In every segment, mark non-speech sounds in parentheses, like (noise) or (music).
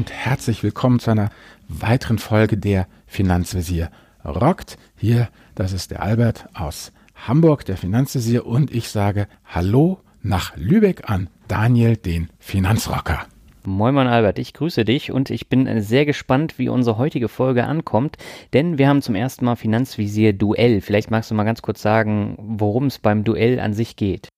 Und herzlich willkommen zu einer weiteren Folge der Finanzvisier rockt. Hier, das ist der Albert aus Hamburg, der Finanzvisier und ich sage Hallo nach Lübeck an Daniel, den Finanzrocker. Moin Moin Albert, ich grüße dich und ich bin sehr gespannt, wie unsere heutige Folge ankommt, denn wir haben zum ersten Mal Finanzvisier Duell. Vielleicht magst du mal ganz kurz sagen, worum es beim Duell an sich geht.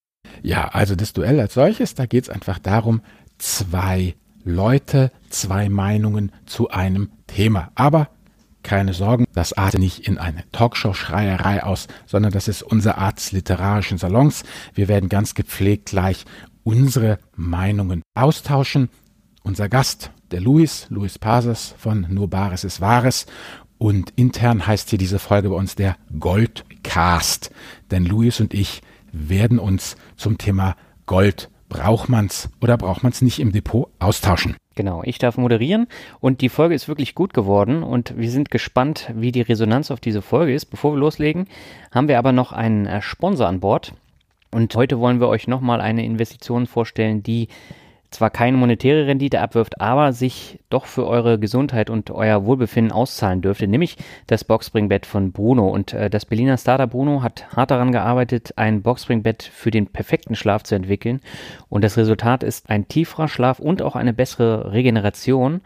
Ja, also das Duell als solches, da geht es einfach darum, zwei Leute, zwei Meinungen zu einem Thema. Aber keine Sorgen, das artet nicht in eine Talkshow-Schreierei aus, sondern das ist unser Art des literarischen Salons. Wir werden ganz gepflegt gleich unsere Meinungen austauschen. Unser Gast, der Luis, Luis Pasas von Nur Bares ist Wahres. Und intern heißt hier diese Folge bei uns der Goldcast. Denn Luis und ich werden uns zum Thema Gold braucht man's oder braucht man's nicht im Depot austauschen. Genau, ich darf moderieren und die Folge ist wirklich gut geworden und wir sind gespannt, wie die Resonanz auf diese Folge ist. Bevor wir loslegen, haben wir aber noch einen äh, Sponsor an Bord und heute wollen wir euch nochmal eine Investition vorstellen, die zwar keine monetäre Rendite abwirft, aber sich doch für eure Gesundheit und euer Wohlbefinden auszahlen dürfte, nämlich das Boxspringbett von Bruno. Und äh, das Berliner Startup Bruno hat hart daran gearbeitet, ein Boxspringbett für den perfekten Schlaf zu entwickeln. Und das Resultat ist ein tieferer Schlaf und auch eine bessere Regeneration.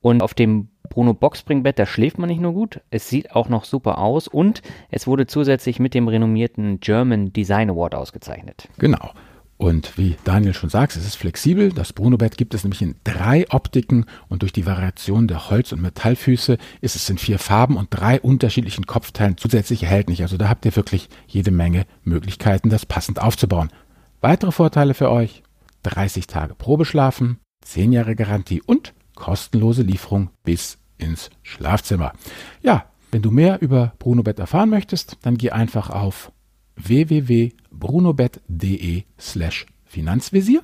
Und auf dem Bruno Boxspringbett, da schläft man nicht nur gut, es sieht auch noch super aus und es wurde zusätzlich mit dem renommierten German Design Award ausgezeichnet. Genau. Und wie Daniel schon sagt, es ist flexibel. Das Bruno-Bett gibt es nämlich in drei Optiken und durch die Variation der Holz- und Metallfüße ist es in vier Farben und drei unterschiedlichen Kopfteilen zusätzlich erhältlich. Also da habt ihr wirklich jede Menge Möglichkeiten, das passend aufzubauen. Weitere Vorteile für euch: 30 Tage Probeschlafen, 10 Jahre Garantie und kostenlose Lieferung bis ins Schlafzimmer. Ja, wenn du mehr über Bruno-Bett erfahren möchtest, dann geh einfach auf www.brunobet.de slash Finanzvisier.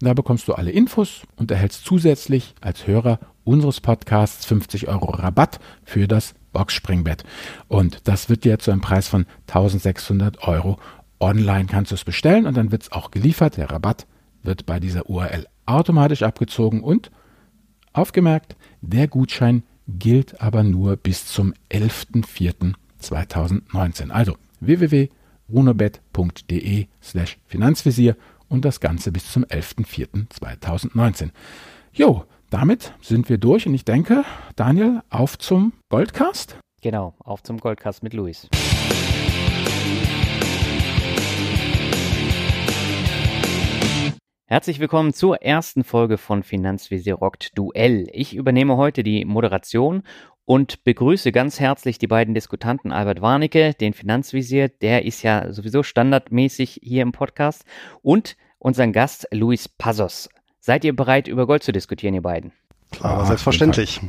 Da bekommst du alle Infos und erhältst zusätzlich als Hörer unseres Podcasts 50 Euro Rabatt für das Boxspringbett. Und das wird dir zu einem Preis von 1600 Euro. Online kannst du es bestellen und dann wird es auch geliefert. Der Rabatt wird bei dieser URL automatisch abgezogen und aufgemerkt, der Gutschein gilt aber nur bis zum 11.04.2019. Also www runobet.de slash Finanzvisier und das Ganze bis zum 11.04.2019. Jo, damit sind wir durch und ich denke, Daniel, auf zum Goldcast. Genau, auf zum Goldcast mit Luis. Herzlich willkommen zur ersten Folge von Finanzvisier rockt Duell. Ich übernehme heute die Moderation und begrüße ganz herzlich die beiden Diskutanten Albert Warnecke, den Finanzvisier, der ist ja sowieso standardmäßig hier im Podcast, und unseren Gast Luis Passos. Seid ihr bereit, über Gold zu diskutieren, ihr beiden? Klar, selbstverständlich.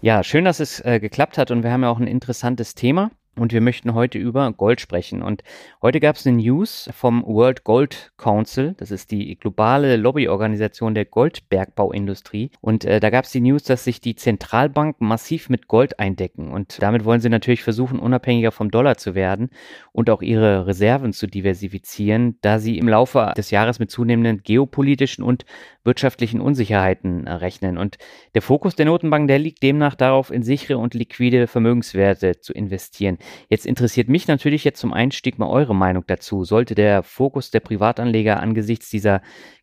Ja, schön, dass es äh, geklappt hat und wir haben ja auch ein interessantes Thema und wir möchten heute über Gold sprechen. Und heute gab es eine News vom World Gold Council, das ist die globale Lobbyorganisation der Goldbergbauindustrie. Und äh, da gab es die News, dass sich die Zentralbanken massiv mit Gold eindecken. Und damit wollen sie natürlich versuchen, unabhängiger vom Dollar zu werden und auch ihre Reserven zu diversifizieren, da sie im Laufe des Jahres mit zunehmenden geopolitischen und wirtschaftlichen Unsicherheiten rechnen. Und der Fokus der Notenbank, der liegt demnach darauf, in sichere und liquide Vermögenswerte zu investieren. Jetzt interessiert mich natürlich jetzt zum Einstieg mal eure Meinung dazu. Sollte der Fokus der Privatanleger angesichts dieser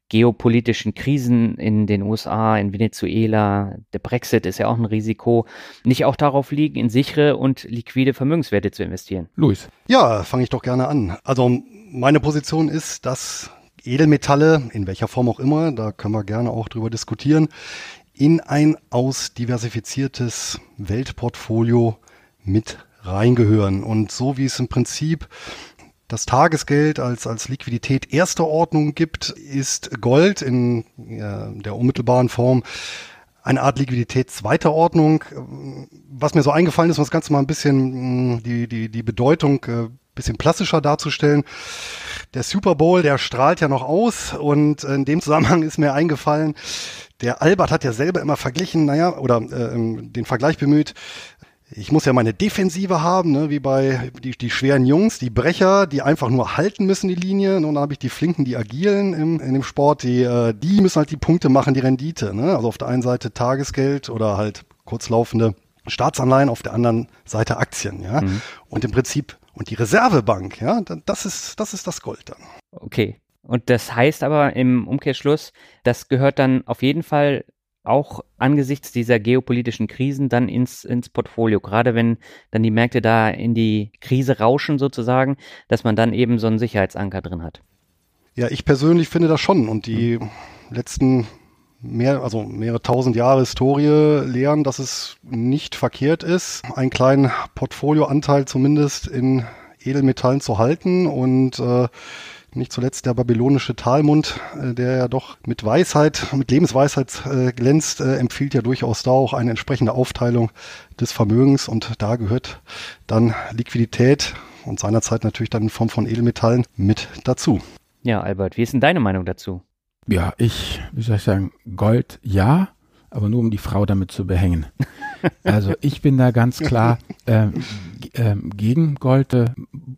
geopolitischen Krisen in den USA, in Venezuela, der Brexit ist ja auch ein Risiko, nicht auch darauf liegen, in sichere und liquide Vermögenswerte zu investieren? Luis. Ja, fange ich doch gerne an. Also meine Position ist, dass Edelmetalle, in welcher Form auch immer, da können wir gerne auch drüber diskutieren, in ein ausdiversifiziertes Weltportfolio mit reingehören. Und so wie es im Prinzip das Tagesgeld als, als Liquidität erster Ordnung gibt, ist Gold in ja, der unmittelbaren Form eine Art Liquidität zweiter Ordnung. Was mir so eingefallen ist, um das Ganze mal ein bisschen die, die, die Bedeutung äh, bisschen plastischer darzustellen. Der Super Bowl, der strahlt ja noch aus und in dem Zusammenhang ist mir eingefallen, der Albert hat ja selber immer verglichen, naja, oder äh, den Vergleich bemüht, ich muss ja meine Defensive haben, ne, wie bei die, die schweren Jungs, die Brecher, die einfach nur halten müssen die Linie. Und dann habe ich die Flinken, die agilen im, in dem Sport, die, äh, die müssen halt die Punkte machen, die Rendite. Ne? Also auf der einen Seite Tagesgeld oder halt kurzlaufende Staatsanleihen, auf der anderen Seite Aktien. Ja? Mhm. Und im Prinzip, und die Reservebank, ja, das ist, das ist das Gold dann. Okay. Und das heißt aber im Umkehrschluss, das gehört dann auf jeden Fall auch angesichts dieser geopolitischen Krisen dann ins, ins Portfolio, gerade wenn dann die Märkte da in die Krise rauschen sozusagen, dass man dann eben so einen Sicherheitsanker drin hat. Ja, ich persönlich finde das schon und die mhm. letzten mehr, also mehrere tausend Jahre Historie lehren, dass es nicht verkehrt ist, einen kleinen Portfolioanteil zumindest in Edelmetallen zu halten und äh, nicht zuletzt der babylonische Talmund, äh, der ja doch mit Weisheit, mit Lebensweisheit äh, glänzt, äh, empfiehlt ja durchaus da auch eine entsprechende Aufteilung des Vermögens und da gehört dann Liquidität und seinerzeit natürlich dann in Form von Edelmetallen mit dazu. Ja, Albert, wie ist denn deine Meinung dazu? Ja, ich, wie soll ich sagen, Gold ja, aber nur um die Frau damit zu behängen. Also ich bin da ganz klar äh, äh, gegen Gold äh,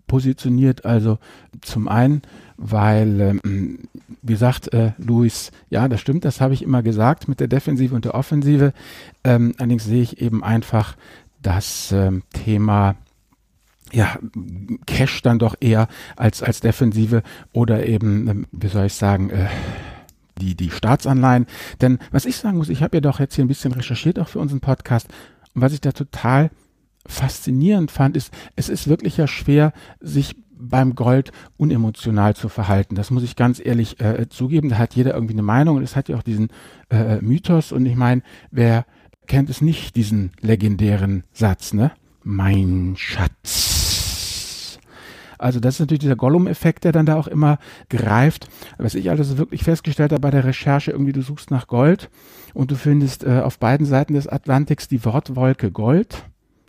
positioniert. Also zum einen weil, ähm, wie gesagt, äh, Luis, ja, das stimmt, das habe ich immer gesagt mit der Defensive und der Offensive. Ähm, allerdings sehe ich eben einfach das ähm, Thema ja, Cash dann doch eher als, als Defensive oder eben, ähm, wie soll ich sagen, äh, die, die Staatsanleihen. Denn was ich sagen muss, ich habe ja doch jetzt hier ein bisschen recherchiert auch für unseren Podcast und was ich da total faszinierend fand, ist, es ist wirklich ja schwer, sich beim Gold unemotional zu verhalten. Das muss ich ganz ehrlich äh, zugeben. Da hat jeder irgendwie eine Meinung und es hat ja auch diesen äh, Mythos. Und ich meine, wer kennt es nicht, diesen legendären Satz, ne? Mein Schatz. Also das ist natürlich dieser Gollum-Effekt, der dann da auch immer greift. Was ich also wirklich festgestellt habe bei der Recherche, irgendwie du suchst nach Gold und du findest äh, auf beiden Seiten des Atlantiks die Wortwolke Gold.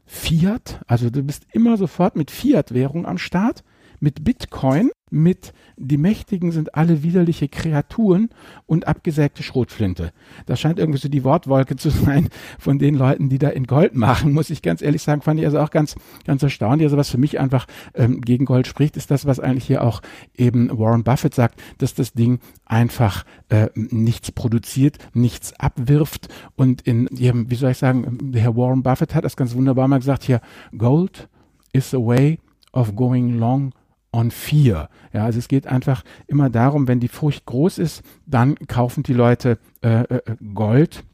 Fiat, also du bist immer sofort mit Fiat-Währung am Start mit Bitcoin, mit die Mächtigen sind alle widerliche Kreaturen und abgesägte Schrotflinte. Das scheint irgendwie so die Wortwolke zu sein von den Leuten, die da in Gold machen, muss ich ganz ehrlich sagen, fand ich also auch ganz, ganz erstaunlich. Also was für mich einfach ähm, gegen Gold spricht, ist das, was eigentlich hier auch eben Warren Buffett sagt, dass das Ding einfach äh, nichts produziert, nichts abwirft und in ihrem, wie soll ich sagen, der Herr Warren Buffett hat das ganz wunderbar mal gesagt hier, Gold is a way of going long on fear. Ja, also es geht einfach immer darum, wenn die Furcht groß ist, dann kaufen die Leute äh, äh, Gold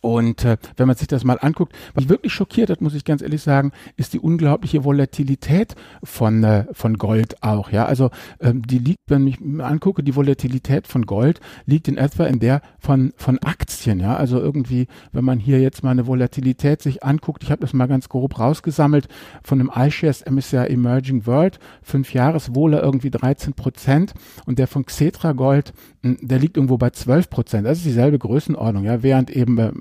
und äh, wenn man sich das mal anguckt, was wirklich schockiert hat, muss ich ganz ehrlich sagen, ist die unglaubliche Volatilität von, äh, von Gold auch. Ja, also ähm, die liegt, wenn ich mir angucke, die Volatilität von Gold liegt in etwa in der von, von Aktien. Ja, also irgendwie, wenn man hier jetzt mal eine Volatilität sich anguckt, ich habe das mal ganz grob rausgesammelt, von einem iShares MSCI Emerging World, fünf Jahreswohler irgendwie 13 Prozent und der von Xetra Gold, der liegt irgendwo bei 12 Prozent. Das ist dieselbe Größenordnung, ja, während eben äh,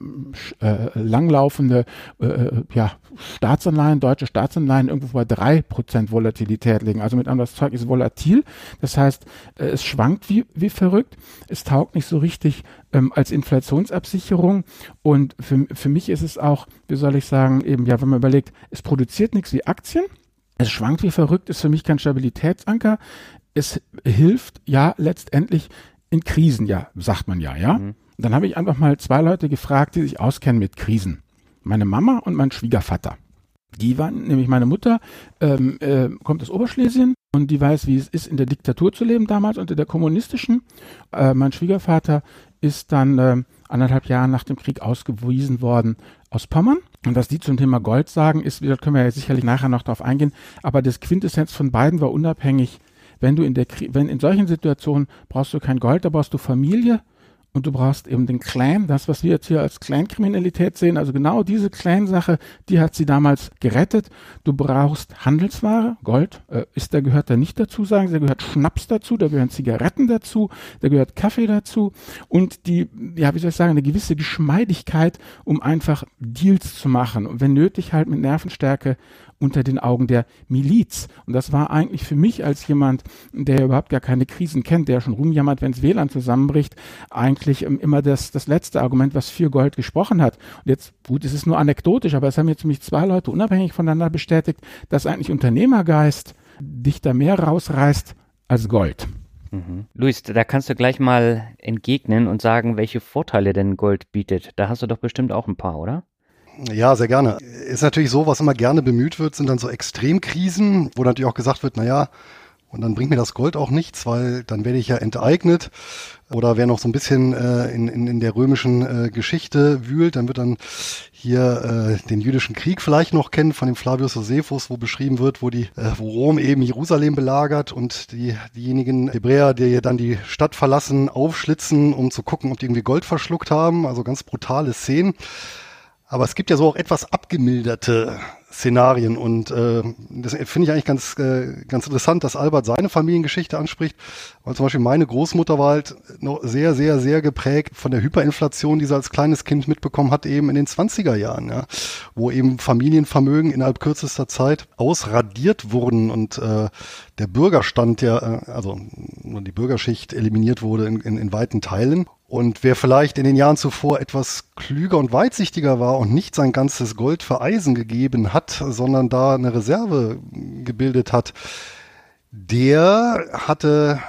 äh, langlaufende äh, äh, ja, Staatsanleihen, deutsche Staatsanleihen irgendwo bei drei Prozent Volatilität liegen. Also mit anderem, Zeug ist volatil. Das heißt, äh, es schwankt wie, wie verrückt. Es taugt nicht so richtig ähm, als Inflationsabsicherung. Und für, für mich ist es auch, wie soll ich sagen, eben, ja, wenn man überlegt, es produziert nichts wie Aktien. Es schwankt wie verrückt, ist für mich kein Stabilitätsanker. Es hilft ja letztendlich in Krisen, ja, sagt man ja, ja. Mhm. Dann habe ich einfach mal zwei Leute gefragt, die sich auskennen mit Krisen. Meine Mama und mein Schwiegervater. Die waren, nämlich meine Mutter ähm, äh, kommt aus Oberschlesien und die weiß, wie es ist, in der Diktatur zu leben damals unter der kommunistischen. Äh, mein Schwiegervater ist dann äh, anderthalb Jahre nach dem Krieg ausgewiesen worden aus Pommern. Und was die zum Thema Gold sagen, ist, da können wir ja sicherlich nachher noch drauf eingehen, aber das Quintessenz von beiden war unabhängig. Wenn du in der, wenn in solchen Situationen brauchst du kein Gold, da brauchst du Familie und du brauchst eben den Clan, das, was wir jetzt hier als Clan-Kriminalität sehen, also genau diese Clan-Sache, die hat sie damals gerettet. Du brauchst Handelsware, Gold, äh, ist, da gehört da nicht dazu, sagen sie, da gehört Schnaps dazu, da gehören Zigaretten dazu, da gehört Kaffee dazu und die, ja, wie soll ich sagen, eine gewisse Geschmeidigkeit, um einfach Deals zu machen und wenn nötig halt mit Nervenstärke unter den Augen der Miliz. Und das war eigentlich für mich als jemand, der überhaupt gar keine Krisen kennt, der schon rumjammert, wenn das WLAN zusammenbricht, eigentlich ähm, immer das, das letzte Argument, was für Gold gesprochen hat. Und jetzt, gut, es ist nur anekdotisch, aber es haben jetzt mich zwei Leute unabhängig voneinander bestätigt, dass eigentlich Unternehmergeist dich da mehr rausreißt als Gold. Mhm. Luis, da kannst du gleich mal entgegnen und sagen, welche Vorteile denn Gold bietet. Da hast du doch bestimmt auch ein paar, oder? Ja, sehr gerne. Ist natürlich so, was immer gerne bemüht wird, sind dann so Extremkrisen, wo natürlich auch gesagt wird, naja, und dann bringt mir das Gold auch nichts, weil dann werde ich ja enteignet. Oder wer noch so ein bisschen äh, in, in, in der römischen äh, Geschichte wühlt, dann wird dann hier äh, den jüdischen Krieg vielleicht noch kennen von dem Flavius Josephus, wo beschrieben wird, wo die, äh, wo Rom eben Jerusalem belagert und die diejenigen Hebräer, die dann die Stadt verlassen, aufschlitzen, um zu gucken, ob die irgendwie Gold verschluckt haben. Also ganz brutale Szenen. Aber es gibt ja so auch etwas abgemilderte Szenarien. Und äh, das finde ich eigentlich ganz, äh, ganz interessant, dass Albert seine Familiengeschichte anspricht. Weil zum Beispiel meine Großmutter war halt noch sehr, sehr, sehr geprägt von der Hyperinflation, die sie als kleines Kind mitbekommen hat, eben in den 20er Jahren, ja, wo eben Familienvermögen innerhalb kürzester Zeit ausradiert wurden und äh, der Bürgerstand ja, äh, also die Bürgerschicht eliminiert wurde in, in, in weiten Teilen. Und wer vielleicht in den Jahren zuvor etwas klüger und weitsichtiger war und nicht sein ganzes Gold für Eisen gegeben hat, sondern da eine Reserve gebildet hat, der hatte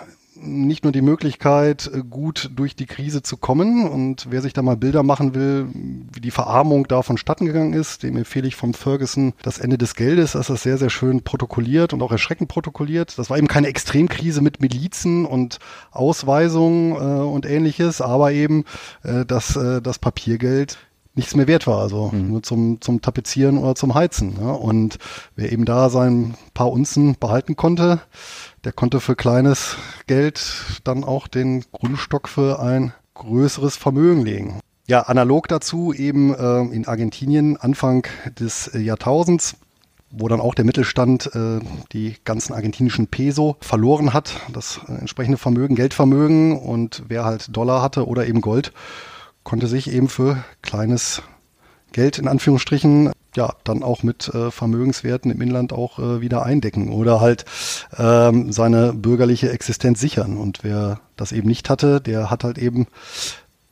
nicht nur die Möglichkeit, gut durch die Krise zu kommen. Und wer sich da mal Bilder machen will, wie die Verarmung da vonstatten gegangen ist, dem empfehle ich vom Ferguson das Ende des Geldes. Das ist sehr, sehr schön protokolliert und auch erschreckend protokolliert. Das war eben keine Extremkrise mit Milizen und Ausweisungen äh, und ähnliches, aber eben äh, dass äh, das Papiergeld nichts mehr wert war, also mhm. nur zum, zum Tapezieren oder zum Heizen. Ja. Und wer eben da sein paar Unzen behalten konnte, der konnte für kleines Geld dann auch den Grundstock für ein größeres Vermögen legen. Ja, analog dazu eben äh, in Argentinien Anfang des Jahrtausends wo dann auch der Mittelstand äh, die ganzen argentinischen Peso verloren hat, das äh, entsprechende Vermögen, Geldvermögen und wer halt Dollar hatte oder eben Gold, konnte sich eben für kleines Geld in Anführungsstrichen ja dann auch mit äh, Vermögenswerten im Inland auch äh, wieder eindecken oder halt ähm, seine bürgerliche Existenz sichern. Und wer das eben nicht hatte, der hat halt eben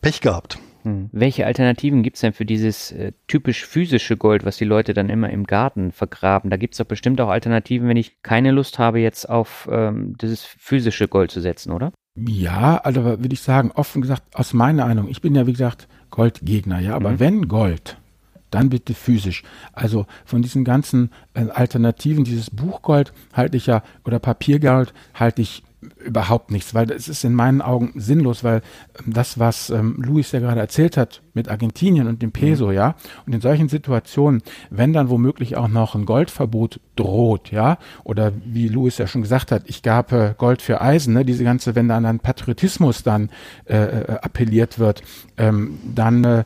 Pech gehabt. Hm. Welche Alternativen gibt es denn für dieses äh, typisch physische Gold, was die Leute dann immer im Garten vergraben? Da gibt es doch bestimmt auch Alternativen, wenn ich keine Lust habe, jetzt auf ähm, dieses physische Gold zu setzen, oder? Ja, also würde ich sagen, offen gesagt, aus meiner Meinung, ich bin ja wie gesagt Goldgegner, ja, aber mhm. wenn Gold dann bitte physisch. Also von diesen ganzen äh, Alternativen, dieses Buchgold halte ich ja, oder Papiergold halte ich überhaupt nichts, weil es ist in meinen Augen sinnlos, weil ähm, das, was ähm, Luis ja gerade erzählt hat mit Argentinien und dem Peso, mhm. ja, und in solchen Situationen, wenn dann womöglich auch noch ein Goldverbot droht, ja, oder wie Luis ja schon gesagt hat, ich gab äh, Gold für Eisen, ne, diese ganze, wenn dann an Patriotismus dann äh, äh, appelliert wird, ähm, dann äh,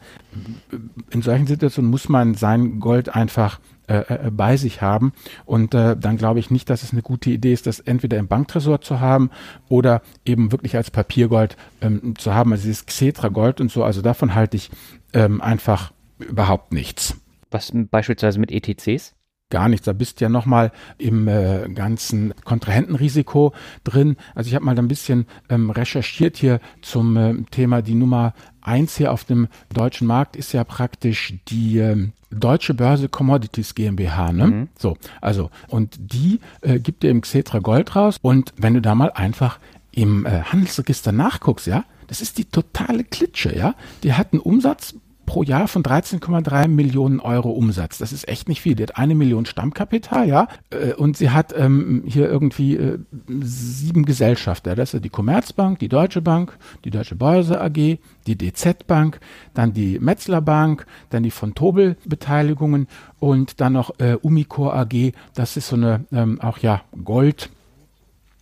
in solchen Situationen muss man sein Gold einfach äh, äh, bei sich haben. Und äh, dann glaube ich nicht, dass es eine gute Idee ist, das entweder im Banktresor zu haben oder eben wirklich als Papiergold ähm, zu haben. Also dieses Xetra Gold und so, also davon halte ich ähm, einfach überhaupt nichts. Was beispielsweise mit ETCs? gar nichts. Da bist du ja nochmal im äh, ganzen Kontrahentenrisiko drin. Also ich habe mal ein bisschen ähm, recherchiert hier zum äh, Thema die Nummer eins hier auf dem deutschen Markt ist ja praktisch die ähm, Deutsche Börse Commodities GmbH, ne? Mhm. So, also und die äh, gibt dir im Xetra Gold raus und wenn du da mal einfach im äh, Handelsregister nachguckst, ja, das ist die totale Klitsche, ja. Die hat einen Umsatz pro Jahr von 13,3 Millionen Euro Umsatz. Das ist echt nicht viel. Die hat eine Million Stammkapital, ja, äh, und sie hat ähm, hier irgendwie äh, sieben Gesellschafter. Das ist die Commerzbank, die Deutsche Bank, die Deutsche Börse AG, die DZ Bank, dann die Metzler Bank, dann die von Tobel Beteiligungen und dann noch äh, Umicore AG. Das ist so eine ähm, auch ja Gold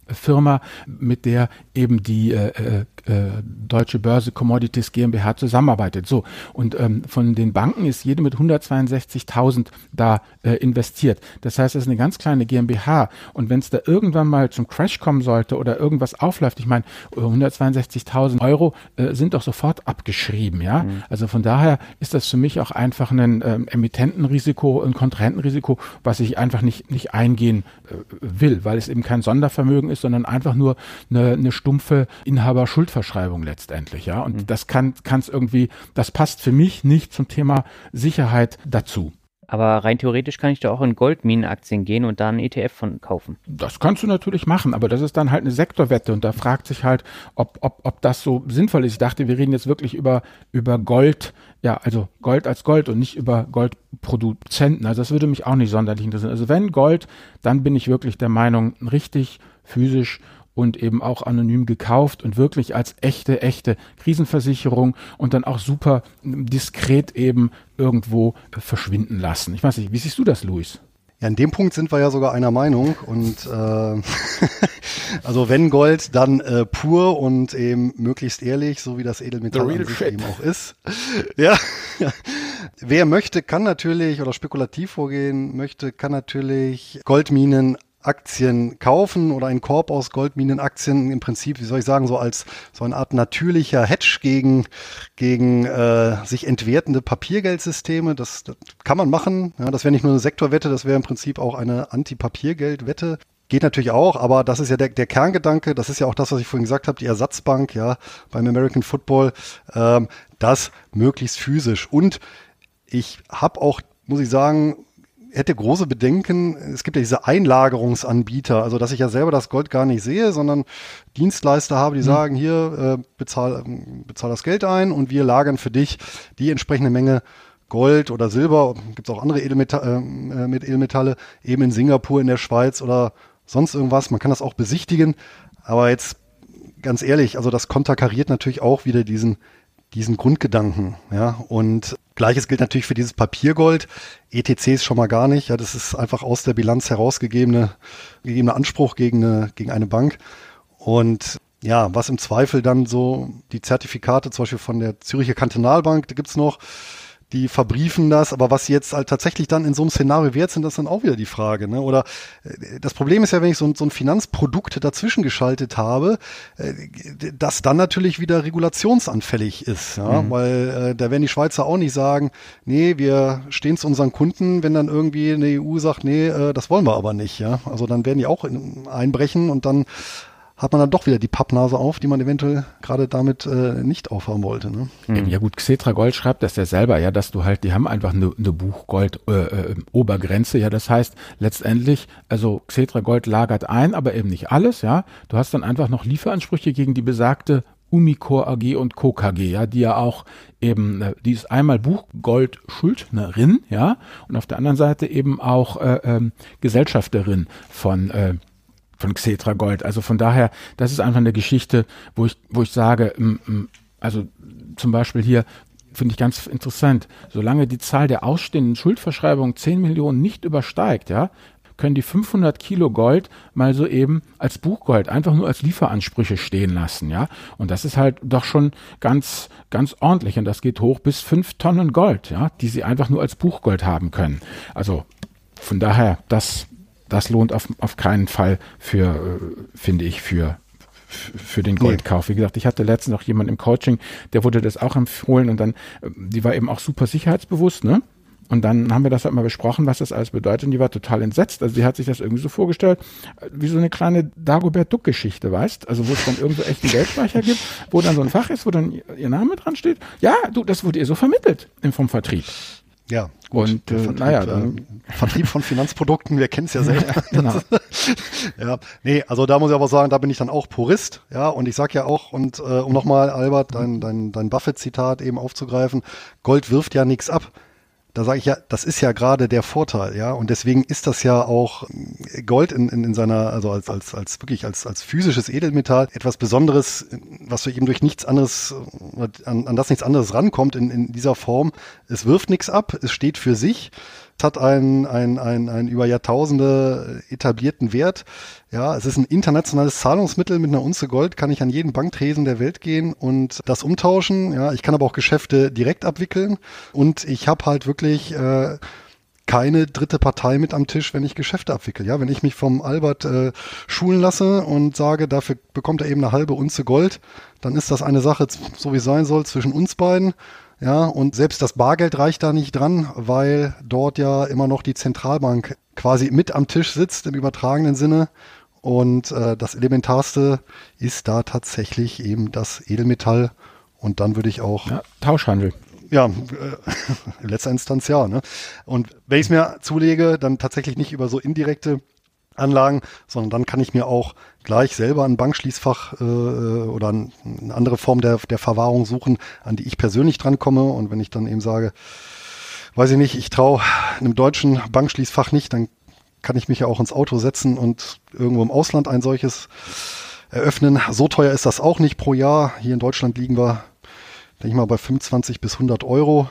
Firma, mit der eben die äh, äh, Deutsche Börse Commodities GmbH zusammenarbeitet. So, und ähm, von den Banken ist jede mit 162.000 da äh, investiert. Das heißt, es ist eine ganz kleine GmbH. Und wenn es da irgendwann mal zum Crash kommen sollte oder irgendwas aufläuft, ich meine, 162.000 Euro äh, sind doch sofort abgeschrieben, ja. Mhm. Also von daher ist das für mich auch einfach ein ähm, Emittentenrisiko, ein Kontrahentenrisiko, was ich einfach nicht, nicht eingehen äh, will, weil es eben kein Sondervermögen ist, sondern einfach nur eine, eine stumpfe Inhaber-Schuldverschreibung letztendlich, ja. Und mhm. das kann es irgendwie, das passt für mich nicht zum Thema Sicherheit dazu. Aber rein theoretisch kann ich da auch in Goldminenaktien gehen und da einen ETF von kaufen. Das kannst du natürlich machen, aber das ist dann halt eine Sektorwette und da fragt sich halt, ob, ob, ob das so sinnvoll ist. Ich dachte, wir reden jetzt wirklich über, über Gold, ja, also Gold als Gold und nicht über Goldproduzenten. Also das würde mich auch nicht sonderlich interessieren. Also wenn Gold, dann bin ich wirklich der Meinung, richtig physisch und eben auch anonym gekauft und wirklich als echte, echte Krisenversicherung und dann auch super diskret eben irgendwo verschwinden lassen. Ich weiß nicht, wie siehst du das, Luis? Ja, in dem Punkt sind wir ja sogar einer Meinung und äh, (laughs) also wenn Gold, dann äh, pur und eben möglichst ehrlich, so wie das Edelmetall an sich eben auch ist. (laughs) ja. Wer möchte, kann natürlich oder spekulativ vorgehen möchte, kann natürlich Goldminen Aktien kaufen oder einen Korb aus Goldminenaktien im Prinzip, wie soll ich sagen, so als so eine Art natürlicher Hedge gegen, gegen äh, sich entwertende Papiergeldsysteme. Das, das kann man machen. Ja, das wäre nicht nur eine Sektorwette, das wäre im Prinzip auch eine Anti-Papiergeldwette. Geht natürlich auch, aber das ist ja der, der Kerngedanke, das ist ja auch das, was ich vorhin gesagt habe, die Ersatzbank, ja, beim American Football, ähm, das möglichst physisch. Und ich habe auch, muss ich sagen, hätte große Bedenken. Es gibt ja diese Einlagerungsanbieter, also dass ich ja selber das Gold gar nicht sehe, sondern Dienstleister habe, die mhm. sagen, hier, äh, bezahl, bezahl das Geld ein und wir lagern für dich die entsprechende Menge Gold oder Silber, gibt es auch andere Edelmetalle, äh, mit Edelmetalle, eben in Singapur, in der Schweiz oder sonst irgendwas. Man kann das auch besichtigen. Aber jetzt ganz ehrlich, also das konterkariert natürlich auch wieder diesen, diesen Grundgedanken. Ja, und Gleiches gilt natürlich für dieses Papiergold. ETCs schon mal gar nicht. Ja, das ist einfach aus der Bilanz herausgegebene gegebener Anspruch gegen eine, gegen eine Bank. Und ja, was im Zweifel dann so die Zertifikate, zum Beispiel von der Züricher Kantonalbank, da gibt's noch, die verbriefen das, aber was jetzt halt tatsächlich dann in so einem Szenario wert sind, das ist dann auch wieder die Frage. Ne? Oder äh, das Problem ist ja, wenn ich so, so ein Finanzprodukt dazwischen geschaltet habe, äh, das dann natürlich wieder regulationsanfällig ist. Ja? Mhm. Weil äh, da werden die Schweizer auch nicht sagen, nee, wir stehen zu unseren Kunden, wenn dann irgendwie eine EU sagt, nee, äh, das wollen wir aber nicht. Ja? Also dann werden die auch in, einbrechen und dann hat man dann doch wieder die Pappnase auf, die man eventuell gerade damit äh, nicht aufhaben wollte. Ne? Mhm. Ja gut, Xetra Gold schreibt das ja selber, ja, dass du halt, die haben einfach eine, eine Buchgold-Obergrenze. Äh, äh, ja, das heißt letztendlich, also Xetra Gold lagert ein, aber eben nicht alles, ja. Du hast dann einfach noch Lieferansprüche gegen die besagte Umicore AG und Co. KG, ja, die ja auch eben, äh, die ist einmal Buchgoldschuldnerin, ja, und auf der anderen Seite eben auch äh, ähm, Gesellschafterin von äh, von Xetra Gold. Also von daher, das ist einfach eine Geschichte, wo ich, wo ich sage, also zum Beispiel hier finde ich ganz interessant, solange die Zahl der ausstehenden Schuldverschreibungen 10 Millionen nicht übersteigt, ja, können die 500 Kilo Gold mal so eben als Buchgold einfach nur als Lieferansprüche stehen lassen, ja. Und das ist halt doch schon ganz, ganz ordentlich und das geht hoch bis 5 Tonnen Gold, ja, die sie einfach nur als Buchgold haben können. Also von daher, das das lohnt auf, auf keinen Fall für, äh, finde ich, für, für den Goldkauf. Wie gesagt, ich hatte letztens noch jemanden im Coaching, der wurde das auch empfohlen und dann, äh, die war eben auch super sicherheitsbewusst, ne? Und dann haben wir das halt mal besprochen, was das alles bedeutet. Und die war total entsetzt. Also sie hat sich das irgendwie so vorgestellt, äh, wie so eine kleine Dagobert Duck-Geschichte, weißt? Also wo es dann irgendwo echten Geldspeicher gibt, wo dann so ein Fach ist, wo dann ihr Name dran steht. Ja, du, das wurde ihr so vermittelt vom Vertrieb. Ja, gut. Und äh, Vertrieb, naja, dann äh, Vertrieb von Finanzprodukten, wir kennen es ja selber. (laughs) Ja, genau. (laughs) ja, nee, also da muss ich aber sagen, da bin ich dann auch Purist, ja, und ich sag ja auch, und äh, um nochmal, Albert, dein, dein, dein Buffett-Zitat eben aufzugreifen, Gold wirft ja nichts ab da sage ich ja, das ist ja gerade der Vorteil, ja. Und deswegen ist das ja auch Gold in, in, in seiner, also als, als, als wirklich als, als physisches Edelmetall etwas Besonderes, was eben durch nichts anderes, an, an das nichts anderes rankommt in, in dieser Form. Es wirft nichts ab, es steht für sich. Hat einen, einen, einen, einen über Jahrtausende etablierten Wert. Ja, es ist ein internationales Zahlungsmittel. Mit einer Unze Gold kann ich an jeden Banktresen der Welt gehen und das umtauschen. Ja, ich kann aber auch Geschäfte direkt abwickeln und ich habe halt wirklich äh, keine dritte Partei mit am Tisch, wenn ich Geschäfte abwickle. Ja, wenn ich mich vom Albert äh, schulen lasse und sage, dafür bekommt er eben eine halbe Unze Gold, dann ist das eine Sache, so wie es sein soll, zwischen uns beiden. Ja, und selbst das Bargeld reicht da nicht dran, weil dort ja immer noch die Zentralbank quasi mit am Tisch sitzt im übertragenen Sinne. Und äh, das Elementarste ist da tatsächlich eben das Edelmetall. Und dann würde ich auch. Ja, Tauschhandel ja, äh, (laughs) in letzter Instanz ja. Ne? Und wenn ich es mir zulege, dann tatsächlich nicht über so indirekte Anlagen, sondern dann kann ich mir auch gleich selber ein Bankschließfach äh, oder ein, eine andere Form der, der Verwahrung suchen, an die ich persönlich drankomme. Und wenn ich dann eben sage, weiß ich nicht, ich traue einem deutschen Bankschließfach nicht, dann kann ich mich ja auch ins Auto setzen und irgendwo im Ausland ein solches eröffnen. So teuer ist das auch nicht pro Jahr. Hier in Deutschland liegen wir denke ich mal, bei 25 bis 100 Euro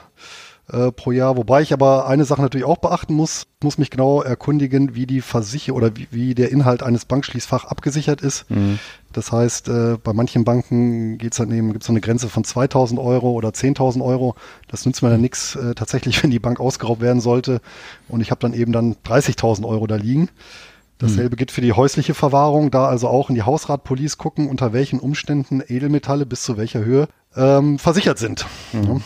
äh, pro Jahr. Wobei ich aber eine Sache natürlich auch beachten muss. Muss mich genau erkundigen, wie die Versicherung oder wie, wie, der Inhalt eines Bankschließfach abgesichert ist. Mhm. Das heißt, äh, bei manchen Banken geht's dann eben, gibt's so eine Grenze von 2000 Euro oder 10.000 Euro. Das nützt mir dann nichts äh, tatsächlich, (laughs) wenn die Bank ausgeraubt werden sollte. Und ich habe dann eben dann 30.000 Euro da liegen. Dasselbe gilt für die häusliche Verwahrung, da also auch in die Hausratpolice gucken, unter welchen Umständen Edelmetalle bis zu welcher Höhe ähm, versichert sind. Mhm.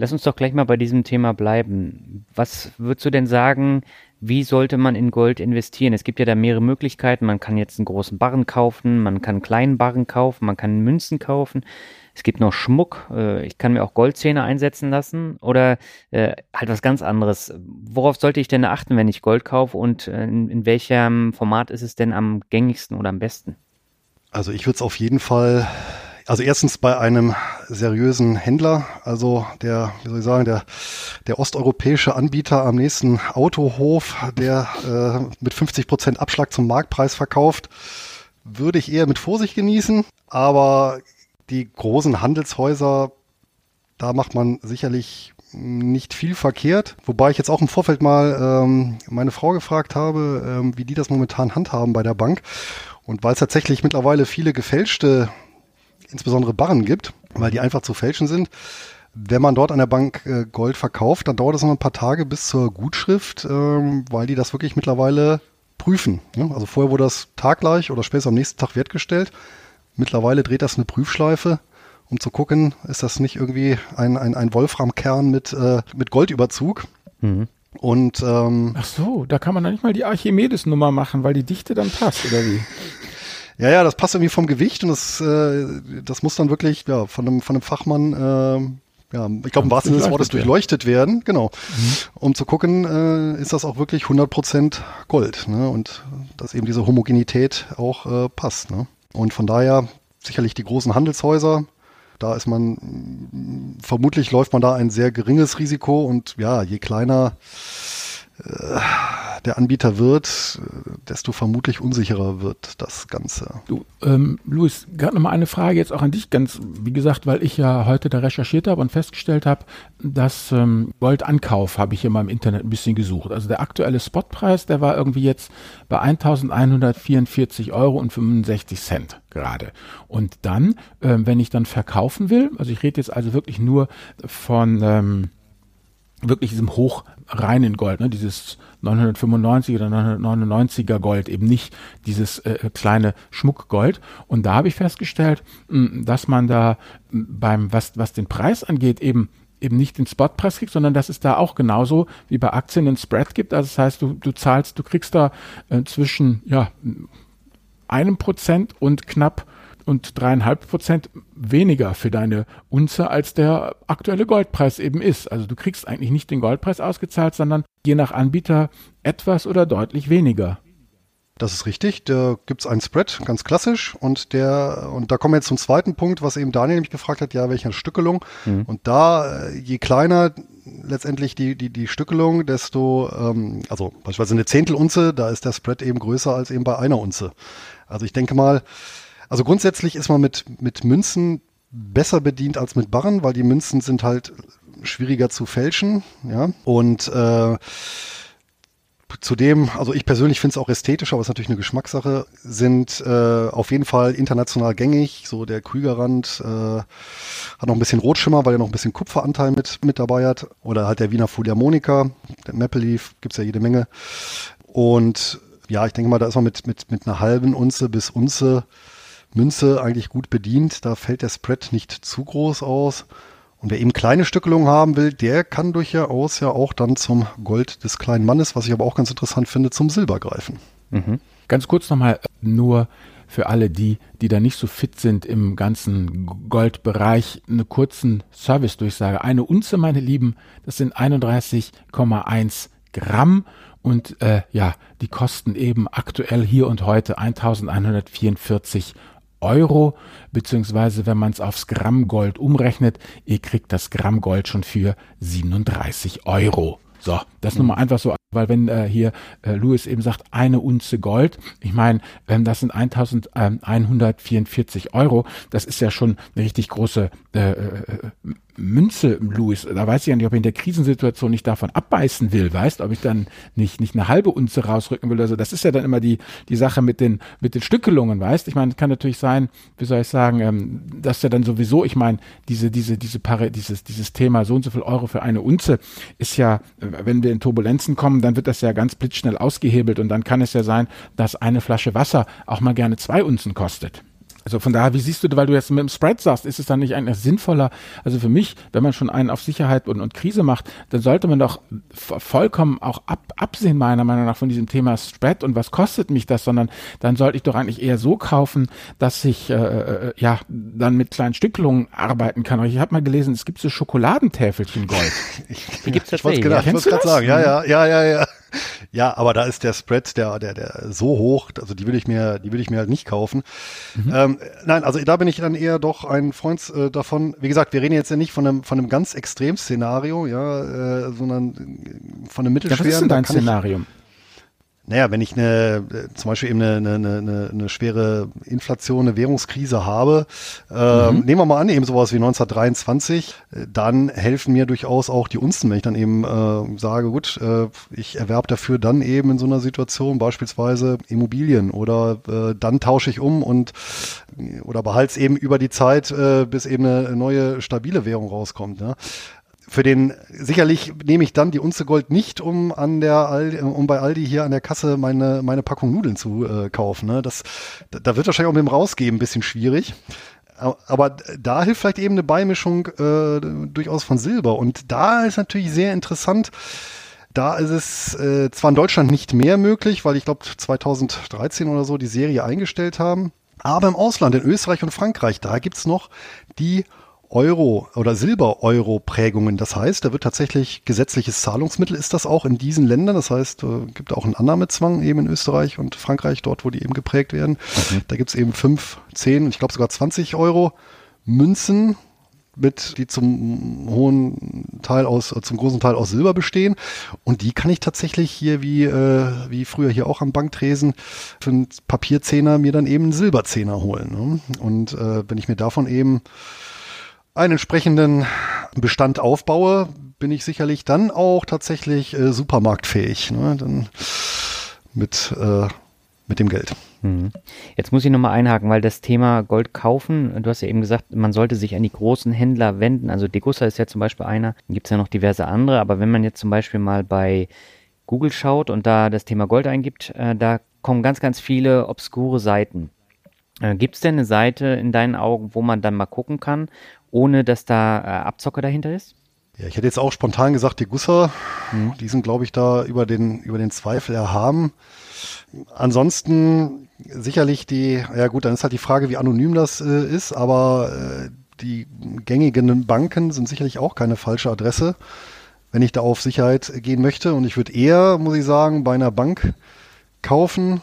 Lass uns doch gleich mal bei diesem Thema bleiben. Was würdest du denn sagen, wie sollte man in Gold investieren? Es gibt ja da mehrere Möglichkeiten. Man kann jetzt einen großen Barren kaufen, man kann einen kleinen Barren kaufen, man kann Münzen kaufen. Es gibt noch Schmuck. Äh, ich kann mir auch Goldzähne einsetzen lassen oder äh, halt was ganz anderes. Worauf sollte ich denn achten, wenn ich Gold kaufe und äh, in, in welchem Format ist es denn am gängigsten oder am besten? Also ich würde es auf jeden Fall also erstens bei einem seriösen Händler, also der, wie soll ich sagen, der, der osteuropäische Anbieter am nächsten Autohof, der äh, mit 50 Prozent Abschlag zum Marktpreis verkauft, würde ich eher mit Vorsicht genießen. Aber die großen Handelshäuser, da macht man sicherlich nicht viel verkehrt. Wobei ich jetzt auch im Vorfeld mal ähm, meine Frau gefragt habe, ähm, wie die das momentan handhaben bei der Bank. Und weil es tatsächlich mittlerweile viele gefälschte insbesondere Barren gibt, weil die einfach zu fälschen sind. Wenn man dort an der Bank äh, Gold verkauft, dann dauert es noch ein paar Tage bis zur Gutschrift, ähm, weil die das wirklich mittlerweile prüfen. Ne? Also vorher wurde das taggleich oder später am nächsten Tag wertgestellt. Mittlerweile dreht das eine Prüfschleife, um zu gucken, ist das nicht irgendwie ein, ein, ein Wolframkern mit, äh, mit Goldüberzug. Mhm. Und ähm, ach so, da kann man dann nicht mal die Archimedes-Nummer machen, weil die Dichte dann passt, oder wie? (laughs) Ja, ja, das passt irgendwie vom Gewicht und das, äh, das muss dann wirklich ja, von, einem, von einem Fachmann, äh, ja, ich glaube im wahrsten Sinne des Wortes durchleuchtet werden, genau, mhm. um zu gucken, äh, ist das auch wirklich 100% Gold ne? und dass eben diese Homogenität auch äh, passt. Ne? Und von daher sicherlich die großen Handelshäuser, da ist man, vermutlich läuft man da ein sehr geringes Risiko und ja, je kleiner der Anbieter wird, desto vermutlich unsicherer wird das Ganze. Du, ähm, Luis, gerade nochmal eine Frage jetzt auch an dich, ganz, wie gesagt, weil ich ja heute da recherchiert habe und festgestellt habe, dass ähm, Goldankauf habe ich mal im Internet ein bisschen gesucht. Also der aktuelle Spotpreis, der war irgendwie jetzt bei 1144 Euro und 65 Cent gerade. Und dann, äh, wenn ich dann verkaufen will, also ich rede jetzt also wirklich nur von ähm, wirklich diesem hochreinen Gold, ne, dieses 995 oder 999er Gold, eben nicht dieses äh, kleine Schmuckgold. Und da habe ich festgestellt, dass man da beim, was, was den Preis angeht, eben eben nicht den Spotpreis kriegt, sondern dass es da auch genauso wie bei Aktien einen Spread gibt. Also das heißt, du, du zahlst, du kriegst da äh, zwischen ja, einem Prozent und knapp und dreieinhalb Prozent weniger für deine Unze, als der aktuelle Goldpreis eben ist. Also du kriegst eigentlich nicht den Goldpreis ausgezahlt, sondern je nach Anbieter etwas oder deutlich weniger. Das ist richtig. Da gibt es einen Spread, ganz klassisch. Und der, und da kommen wir jetzt zum zweiten Punkt, was eben Daniel mich gefragt hat, ja, welche Stückelung. Mhm. Und da, äh, je kleiner letztendlich die, die, die Stückelung, desto, ähm, also beispielsweise eine Zehntelunze, da ist der Spread eben größer als eben bei einer Unze. Also ich denke mal, also grundsätzlich ist man mit, mit Münzen besser bedient als mit Barren, weil die Münzen sind halt schwieriger zu fälschen, ja. Und äh, Zudem, also ich persönlich finde es auch ästhetischer, aber es ist natürlich eine Geschmackssache, sind äh, auf jeden Fall international gängig. So der Krügerrand äh, hat noch ein bisschen Rotschimmer, weil er noch ein bisschen Kupferanteil mit, mit dabei hat. Oder halt der Wiener Foliamonika, der Maple Leaf, gibt's ja jede Menge. Und ja, ich denke mal, da ist man mit, mit, mit einer halben Unze bis Unze Münze eigentlich gut bedient. Da fällt der Spread nicht zu groß aus. Und wer eben kleine Stückelungen haben will, der kann durchaus ja auch dann zum Gold des kleinen Mannes, was ich aber auch ganz interessant finde, zum Silber greifen. Mhm. Ganz kurz nochmal nur für alle die, die da nicht so fit sind im ganzen Goldbereich, eine kurzen Service-Durchsage. Eine Unze, meine Lieben, das sind 31,1 Gramm und äh, ja, die kosten eben aktuell hier und heute 1144 Euro, beziehungsweise wenn man es aufs Gramm Gold umrechnet, ihr kriegt das Gramm Gold schon für 37 Euro. So, das mhm. nur mal einfach so, weil wenn äh, hier äh, Louis eben sagt, eine Unze Gold, ich meine, ähm, das sind 1144 Euro, das ist ja schon eine richtig große äh, äh, Münze, Louis. Da weiß ich ja nicht, ob ich in der Krisensituation nicht davon abbeißen will, weißt, ob ich dann nicht, nicht eine halbe Unze rausrücken will. Also das ist ja dann immer die, die Sache mit den, mit den Stückelungen, weißt. Ich meine, es kann natürlich sein, wie soll ich sagen, ähm, dass ja dann sowieso, ich meine, diese, diese, diese Pare, dieses, dieses Thema so und so viel Euro für eine Unze ist ja, wenn wir in Turbulenzen kommen, dann wird das ja ganz blitzschnell ausgehebelt und dann kann es ja sein, dass eine Flasche Wasser auch mal gerne zwei Unzen kostet. Also von daher, wie siehst du, weil du jetzt mit dem Spread sagst, ist es dann nicht eigentlich sinnvoller? Also für mich, wenn man schon einen auf Sicherheit und, und Krise macht, dann sollte man doch vollkommen auch ab, absehen, meiner Meinung nach, von diesem Thema Spread und was kostet mich das, sondern dann sollte ich doch eigentlich eher so kaufen, dass ich äh, äh ja dann mit kleinen Stückelungen arbeiten kann. Ich habe mal gelesen, es gibt so Schokoladentäfelchen Gold. (laughs) Die gibt's ja, ich wollte gerade sagen, ja, ja, ja, ja, ja. Ja, aber da ist der Spread, der, der, der so hoch, also die will ich mir, die will ich mir halt nicht kaufen. Mhm. Ähm, nein, also da bin ich dann eher doch ein Freund äh, davon. Wie gesagt, wir reden jetzt ja nicht von einem, von einem ganz Extrem-Szenario, ja, äh, sondern von einem mittelschweren. Ja, was ist denn dein Szenario? Naja, wenn ich eine, zum Beispiel eben eine, eine, eine, eine schwere Inflation, eine Währungskrise habe, äh, mhm. nehmen wir mal an, eben sowas wie 1923, dann helfen mir durchaus auch die Unzen, wenn ich dann eben äh, sage, gut, äh, ich erwerbe dafür dann eben in so einer Situation beispielsweise Immobilien oder äh, dann tausche ich um und oder behalte es eben über die Zeit, äh, bis eben eine neue stabile Währung rauskommt. Ja für den sicherlich nehme ich dann die Unze Gold nicht, um an der Aldi, um bei Aldi hier an der Kasse meine meine Packung Nudeln zu äh, kaufen. Ne? Das da wird wahrscheinlich auch mit dem Rausgeben ein bisschen schwierig. Aber da hilft vielleicht eben eine Beimischung äh, durchaus von Silber. Und da ist natürlich sehr interessant. Da ist es äh, zwar in Deutschland nicht mehr möglich, weil ich glaube 2013 oder so die Serie eingestellt haben. Aber im Ausland, in Österreich und Frankreich, da gibt's noch die Euro- oder Silber-Euro-Prägungen. Das heißt, da wird tatsächlich gesetzliches Zahlungsmittel ist das auch in diesen Ländern. Das heißt, äh, gibt auch einen Annahmezwang eben in Österreich und Frankreich, dort, wo die eben geprägt werden. Okay. Da gibt's eben fünf, zehn und ich glaube sogar 20 Euro Münzen mit, die zum hohen Teil aus, äh, zum großen Teil aus Silber bestehen. Und die kann ich tatsächlich hier wie, äh, wie früher hier auch am Banktresen für einen Papierzehner mir dann eben einen Silberzehner holen. Ne? Und äh, wenn ich mir davon eben einen entsprechenden Bestand aufbaue, bin ich sicherlich dann auch tatsächlich äh, supermarktfähig. Ne? Dann mit, äh, mit dem Geld. Mhm. Jetzt muss ich nochmal einhaken, weil das Thema Gold kaufen, du hast ja eben gesagt, man sollte sich an die großen Händler wenden. Also Degussa ist ja zum Beispiel einer, gibt es ja noch diverse andere, aber wenn man jetzt zum Beispiel mal bei Google schaut und da das Thema Gold eingibt, äh, da kommen ganz, ganz viele obskure Seiten. Äh, gibt es denn eine Seite in deinen Augen, wo man dann mal gucken kann, ohne dass da äh, Abzocke dahinter ist? Ja, ich hätte jetzt auch spontan gesagt, die Gusser, mhm. die sind, glaube ich, da über den, über den Zweifel erhaben. Ansonsten sicherlich die, ja gut, dann ist halt die Frage, wie anonym das äh, ist, aber äh, die gängigen Banken sind sicherlich auch keine falsche Adresse, wenn ich da auf Sicherheit gehen möchte. Und ich würde eher, muss ich sagen, bei einer Bank kaufen,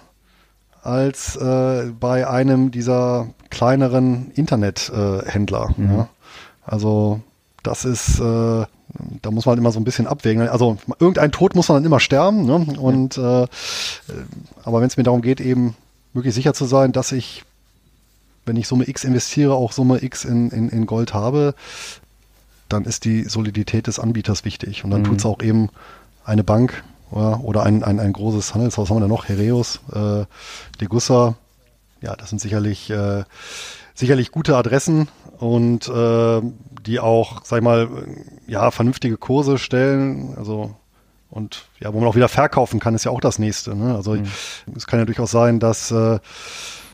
als äh, bei einem dieser kleineren Internethändler. Äh, mhm. ja. Also das ist, äh, da muss man halt immer so ein bisschen abwägen. Also irgendein Tod muss man dann immer sterben. Ne? Und äh, aber wenn es mir darum geht, eben wirklich sicher zu sein, dass ich, wenn ich Summe X investiere, auch Summe X in, in, in Gold habe, dann ist die Solidität des Anbieters wichtig. Und dann mhm. tut es auch eben eine Bank oder, oder ein, ein, ein großes Handelshaus, haben wir da noch, Hereus, äh, Degussa, ja, das sind sicherlich, äh, sicherlich gute Adressen und äh, die auch, sag ich mal, ja, vernünftige Kurse stellen, also und ja, wo man auch wieder verkaufen kann, ist ja auch das nächste. Ne? Also mhm. es kann ja durchaus sein, dass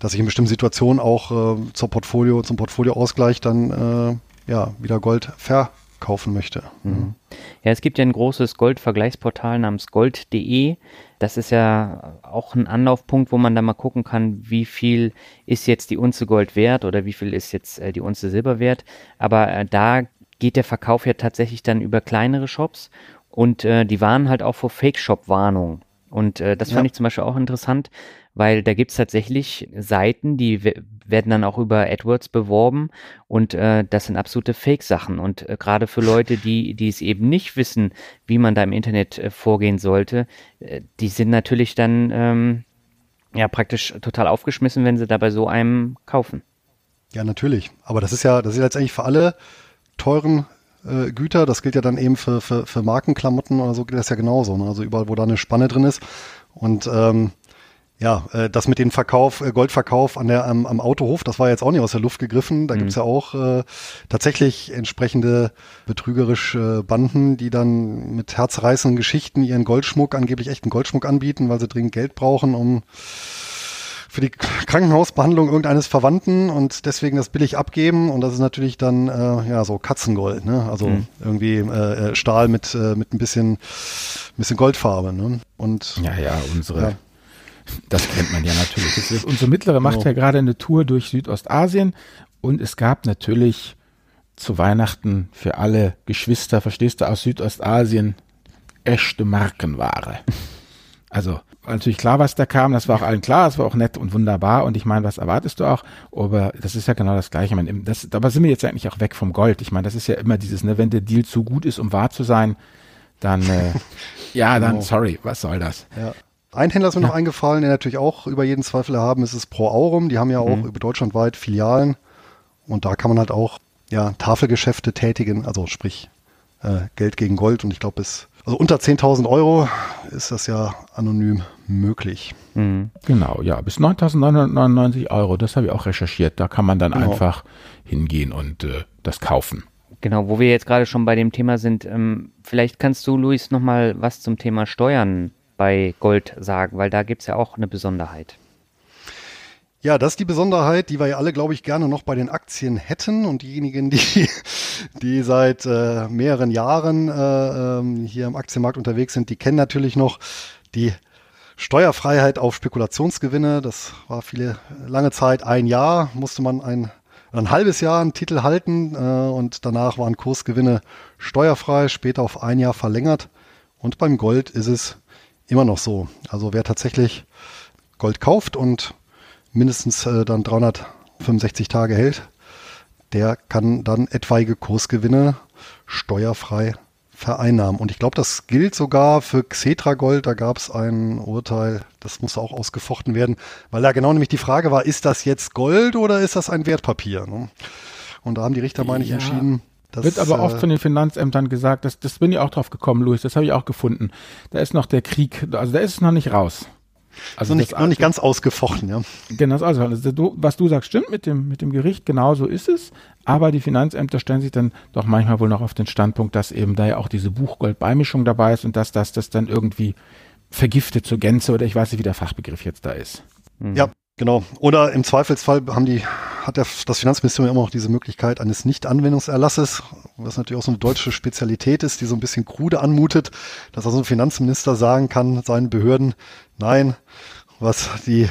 dass ich in bestimmten Situationen auch äh, zur Portfolio, zum Portfolioausgleich dann äh, ja wieder Gold verkaufen möchte. Mhm. Ja, es gibt ja ein großes Goldvergleichsportal namens gold.de. Das ist ja auch ein Anlaufpunkt, wo man da mal gucken kann, wie viel ist jetzt die Unze Gold wert oder wie viel ist jetzt äh, die Unze Silber wert. Aber äh, da geht der Verkauf ja tatsächlich dann über kleinere Shops und äh, die warnen halt auch vor Fake-Shop-Warnungen. Und äh, das ja. fand ich zum Beispiel auch interessant, weil da gibt's tatsächlich Seiten, die werden dann auch über AdWords beworben und äh, das sind absolute Fake-Sachen. Und äh, gerade für Leute, die, die es eben nicht wissen, wie man da im Internet äh, vorgehen sollte, äh, die sind natürlich dann ähm, ja praktisch total aufgeschmissen, wenn sie da bei so einem kaufen. Ja, natürlich. Aber das ist ja, das ist letztendlich für alle teuren äh, Güter. Das gilt ja dann eben für, für, für Markenklamotten oder so geht das ja genauso. Ne? Also überall, wo da eine Spanne drin ist. Und ähm, ja, äh, das mit dem Verkauf, äh, Goldverkauf an der, am, am Autohof, das war jetzt auch nicht aus der Luft gegriffen. Da mhm. gibt's ja auch äh, tatsächlich entsprechende betrügerische Banden, die dann mit herzreißenden Geschichten ihren Goldschmuck, angeblich echten Goldschmuck anbieten, weil sie dringend Geld brauchen, um für die Krankenhausbehandlung irgendeines Verwandten und deswegen das billig abgeben und das ist natürlich dann äh, ja so Katzengold, ne? Also mhm. irgendwie äh, äh Stahl mit äh, mit ein bisschen bisschen Goldfarbe, ne? Und ja, ja, unsere ja. Das kennt man ja natürlich. Ist, unsere mittlere macht genau. ja gerade eine Tour durch Südostasien und es gab natürlich zu Weihnachten für alle Geschwister, verstehst du, aus Südostasien echte Markenware. Also natürlich klar, was da kam, das war auch allen klar, das war auch nett und wunderbar und ich meine, was erwartest du auch? Aber das ist ja genau das Gleiche. Ich meine, das, dabei sind wir jetzt eigentlich auch weg vom Gold. Ich meine, das ist ja immer dieses, ne, wenn der Deal zu gut ist, um wahr zu sein, dann, äh, (laughs) ja, dann, genau. sorry, was soll das? Ja. Ein Händler ist mir ja. noch eingefallen, der natürlich auch über jeden Zweifel haben, ist es Pro Aurum. Die haben ja auch mhm. über deutschlandweit Filialen. Und da kann man halt auch ja, Tafelgeschäfte tätigen, also sprich äh, Geld gegen Gold. Und ich glaube, bis also unter 10.000 Euro ist das ja anonym möglich. Mhm. Genau, ja, bis 9.999 Euro, das habe ich auch recherchiert. Da kann man dann genau. einfach hingehen und äh, das kaufen. Genau, wo wir jetzt gerade schon bei dem Thema sind, ähm, vielleicht kannst du, Luis, nochmal was zum Thema Steuern bei Gold sagen, weil da gibt es ja auch eine Besonderheit. Ja, das ist die Besonderheit, die wir ja alle, glaube ich, gerne noch bei den Aktien hätten. Und diejenigen, die, die seit äh, mehreren Jahren äh, ähm, hier im Aktienmarkt unterwegs sind, die kennen natürlich noch die Steuerfreiheit auf Spekulationsgewinne. Das war viele lange Zeit ein Jahr, musste man ein, ein halbes Jahr einen Titel halten äh, und danach waren Kursgewinne steuerfrei, später auf ein Jahr verlängert. Und beim Gold ist es immer noch so. Also wer tatsächlich Gold kauft und mindestens äh, dann 365 Tage hält, der kann dann etwaige Kursgewinne steuerfrei vereinnahmen. Und ich glaube, das gilt sogar für Xetra Gold. Da gab es ein Urteil, das musste auch ausgefochten werden, weil da genau nämlich die Frage war, ist das jetzt Gold oder ist das ein Wertpapier? Ne? Und da haben die Richter, meine ich, entschieden, das, Wird aber oft äh, von den Finanzämtern gesagt, das, das bin ich auch drauf gekommen, Luis, das habe ich auch gefunden. Da ist noch der Krieg, also da ist es noch nicht raus. Also noch nicht, noch nicht ganz ausgefochten, ja. Genau, also, du, was du sagst, stimmt mit dem, mit dem Gericht, genau so ist es. Aber die Finanzämter stellen sich dann doch manchmal wohl noch auf den Standpunkt, dass eben da ja auch diese Buchgoldbeimischung dabei ist und dass das, das dann irgendwie vergiftet zur Gänze oder ich weiß nicht, wie der Fachbegriff jetzt da ist. Mhm. Ja, Genau. Oder im Zweifelsfall haben die, hat der, das Finanzministerium immer noch diese Möglichkeit eines Nicht-Anwendungserlasses, was natürlich auch so eine deutsche Spezialität ist, die so ein bisschen krude anmutet, dass also ein Finanzminister sagen kann, seinen Behörden, nein, was die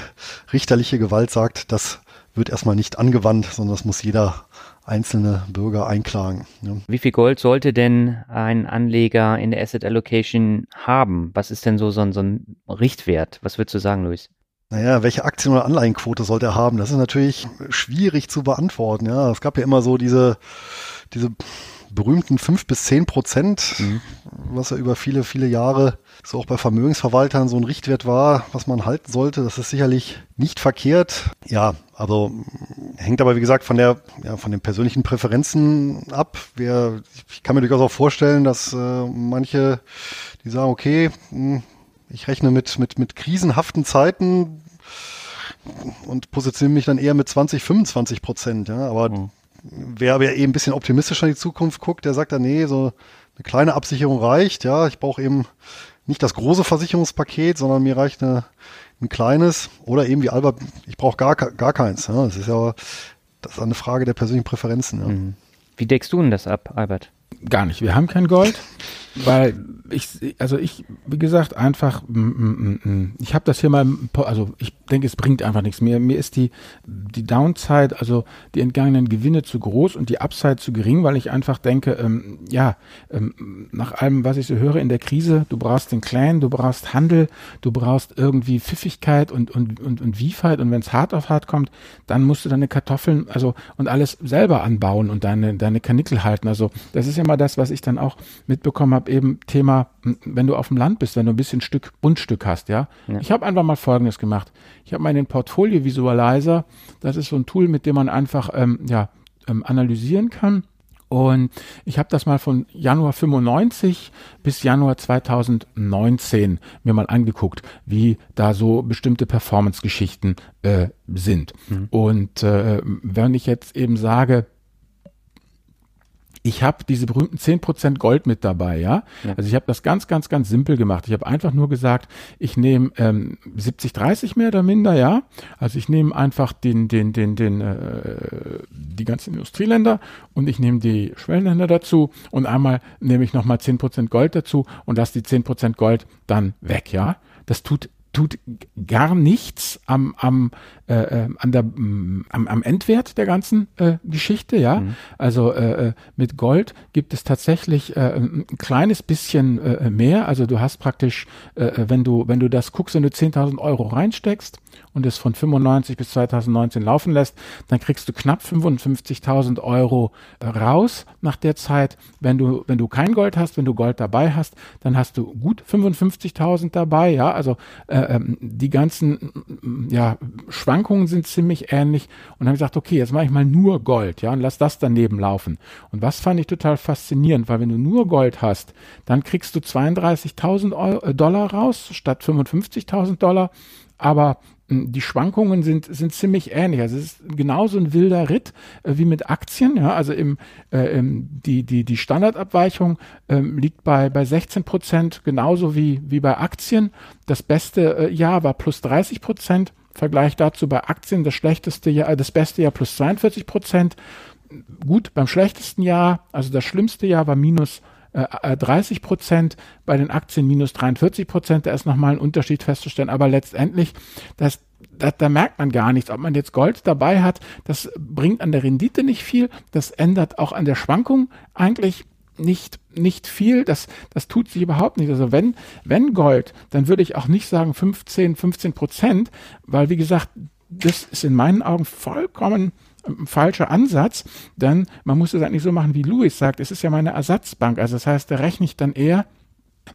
richterliche Gewalt sagt, das wird erstmal nicht angewandt, sondern das muss jeder einzelne Bürger einklagen. Ja. Wie viel Gold sollte denn ein Anleger in der Asset Allocation haben? Was ist denn so, so, so ein Richtwert? Was würdest du sagen, Luis? Naja, welche Aktien- oder Anleihenquote sollte er haben? Das ist natürlich schwierig zu beantworten. Ja, es gab ja immer so diese, diese berühmten fünf bis zehn Prozent, mhm. was ja über viele, viele Jahre so auch bei Vermögensverwaltern so ein Richtwert war, was man halten sollte. Das ist sicherlich nicht verkehrt. Ja, also hängt aber, wie gesagt, von der, ja, von den persönlichen Präferenzen ab. Wir, ich kann mir durchaus auch vorstellen, dass äh, manche, die sagen, okay, hm, ich rechne mit, mit, mit krisenhaften Zeiten und positioniere mich dann eher mit 20, 25 Prozent, ja, aber mhm. wer, wer eben ein bisschen optimistischer in die Zukunft guckt, der sagt dann, nee, so eine kleine Absicherung reicht, ja, ich brauche eben nicht das große Versicherungspaket, sondern mir reicht eine, ein kleines oder eben wie Albert, ich brauche gar, gar keins. Ja. Das ist ja das ist eine Frage der persönlichen Präferenzen. Ja. Mhm. Wie deckst du denn das ab, Albert? Gar nicht. Wir haben kein Gold, (laughs) weil ich, also ich, wie gesagt, einfach, mm, mm, mm, ich habe das hier mal, also ich denke, es bringt einfach nichts mehr. Mir ist die, die Downside, also die entgangenen Gewinne zu groß und die Upside zu gering, weil ich einfach denke, ähm, ja, ähm, nach allem, was ich so höre in der Krise, du brauchst den Clan, du brauchst Handel, du brauchst irgendwie Pfiffigkeit und, und, und, und Wiefheit und wenn es hart auf hart kommt, dann musst du deine Kartoffeln, also und alles selber anbauen und deine, deine Kanickel halten. Also das ist ja mal das, was ich dann auch mitbekommen habe, eben Thema, wenn du auf dem Land bist, wenn du ein bisschen Stück, Bundstück hast, ja. ja. Ich habe einfach mal Folgendes gemacht. Ich habe meinen Portfolio Visualizer, das ist so ein Tool, mit dem man einfach ähm, ja, ähm, analysieren kann. Und ich habe das mal von Januar 95 bis Januar 2019 mir mal angeguckt, wie da so bestimmte Performance-Geschichten äh, sind. Mhm. Und äh, wenn ich jetzt eben sage, ich habe diese berühmten 10% Gold mit dabei, ja. ja. Also ich habe das ganz, ganz, ganz simpel gemacht. Ich habe einfach nur gesagt, ich nehme ähm, 70, 30 mehr oder minder, ja. Also ich nehme einfach den, den, den, den, äh, die ganzen Industrieländer und ich nehme die Schwellenländer dazu und einmal nehme ich nochmal 10% Gold dazu und lasse die 10% Gold dann weg, ja. Das tut tut gar nichts am, am, äh, äh, an der, mm, am, am Endwert der ganzen äh, Geschichte, ja. Mhm. Also äh, äh, mit Gold gibt es tatsächlich äh, ein kleines bisschen äh, mehr. Also du hast praktisch, äh, wenn du, wenn du das guckst, wenn du 10.000 Euro reinsteckst und es von 95 bis 2019 laufen lässt, dann kriegst du knapp 55.000 Euro raus nach der Zeit. Wenn du, wenn du kein Gold hast, wenn du Gold dabei hast, dann hast du gut 55.000 dabei, ja. Also äh, äh, ähm, die ganzen ja, Schwankungen sind ziemlich ähnlich und habe gesagt, okay, jetzt mache ich mal nur Gold, ja, und lass das daneben laufen. Und was fand ich total faszinierend, weil wenn du nur Gold hast, dann kriegst du 32.000 äh, Dollar raus statt 55.000 Dollar, aber die Schwankungen sind, sind ziemlich ähnlich. Also es ist genauso ein wilder Ritt äh, wie mit Aktien. Ja, also im, äh, im, die, die, die Standardabweichung ähm, liegt bei, bei 16 Prozent, genauso wie, wie bei Aktien. Das beste äh, Jahr war plus 30 Prozent. Vergleich dazu bei Aktien das schlechteste Jahr, äh, das beste Jahr plus 42 Prozent. Gut, beim schlechtesten Jahr, also das schlimmste Jahr war minus 30 äh, Prozent, bei den Aktien minus 43 Prozent. Da ist nochmal ein Unterschied festzustellen. Aber letztendlich, das, da, da merkt man gar nichts. Ob man jetzt Gold dabei hat, das bringt an der Rendite nicht viel. Das ändert auch an der Schwankung eigentlich nicht, nicht viel. Das, das tut sich überhaupt nicht. Also wenn, wenn Gold, dann würde ich auch nicht sagen 15, 15 Prozent, weil wie gesagt, das ist in meinen Augen vollkommen falscher Ansatz, denn man muss es eigentlich so machen, wie Louis sagt, es ist ja meine Ersatzbank. Also das heißt, da rechne ich dann eher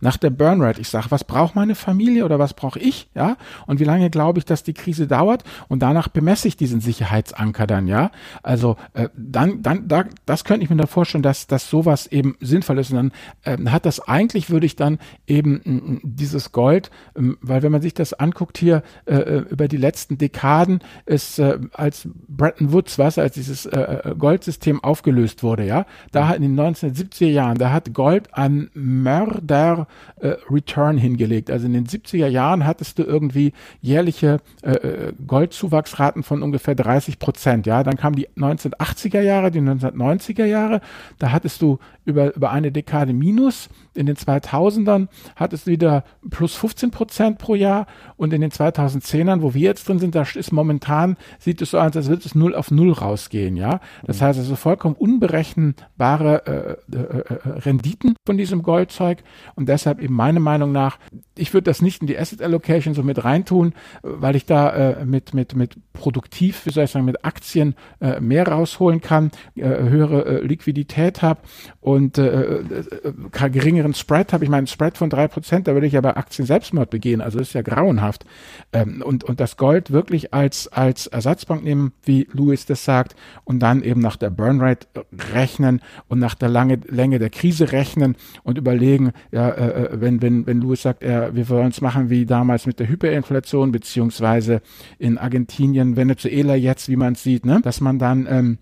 nach der Burnrate. Ich sage, was braucht meine Familie oder was brauche ich, ja? Und wie lange glaube ich, dass die Krise dauert? Und danach bemesse ich diesen Sicherheitsanker dann, ja? Also äh, dann, dann, da, das könnte ich mir da vorstellen, dass, dass sowas eben sinnvoll ist. Und dann äh, hat das eigentlich, würde ich dann eben äh, dieses Gold, äh, weil wenn man sich das anguckt hier äh, äh, über die letzten Dekaden, ist äh, als Bretton Woods, was als dieses äh, äh Goldsystem aufgelöst wurde, ja, da hat in den 1970er Jahren, da hat Gold an Mörder äh, Return hingelegt. Also in den 70er Jahren hattest du irgendwie jährliche äh, äh Goldzuwachsraten von ungefähr 30 Prozent. Ja, dann kamen die 1980er Jahre, die 1990er Jahre. Da hattest du über, über eine Dekade Minus. In den 2000ern hattest du wieder plus 15 Prozent pro Jahr und in den 2010ern, wo wir jetzt drin sind, da ist momentan, sieht es so aus, als würde es null auf null rausgehen, ja. Das heißt also vollkommen unberechenbare äh, äh, äh, Renditen von diesem Goldzeug und Und deshalb eben meine Meinung nach, ich würde das nicht in die Asset Allocation so mit reintun, weil ich da äh, mit, mit, mit produktiv, wie soll ich sagen, mit Aktien äh, mehr rausholen kann, äh, höhere äh, Liquidität habe und äh, äh, geringeren Spread habe. Ich meine, Spread von drei Prozent, da würde ich ja bei Aktien Selbstmord begehen. Also das ist ja grauenhaft. Ähm, und, und das Gold wirklich als, als Ersatzbank nehmen, wie Louis das sagt, und dann eben nach der Burnrate rechnen und nach der lange, Länge der Krise rechnen und überlegen, ja, äh, äh wenn, wenn, wenn Louis sagt, er, wir wollen es machen wie damals mit der Hyperinflation, beziehungsweise in Argentinien, Venezuela jetzt, wie man sieht, ne, dass man dann ähm,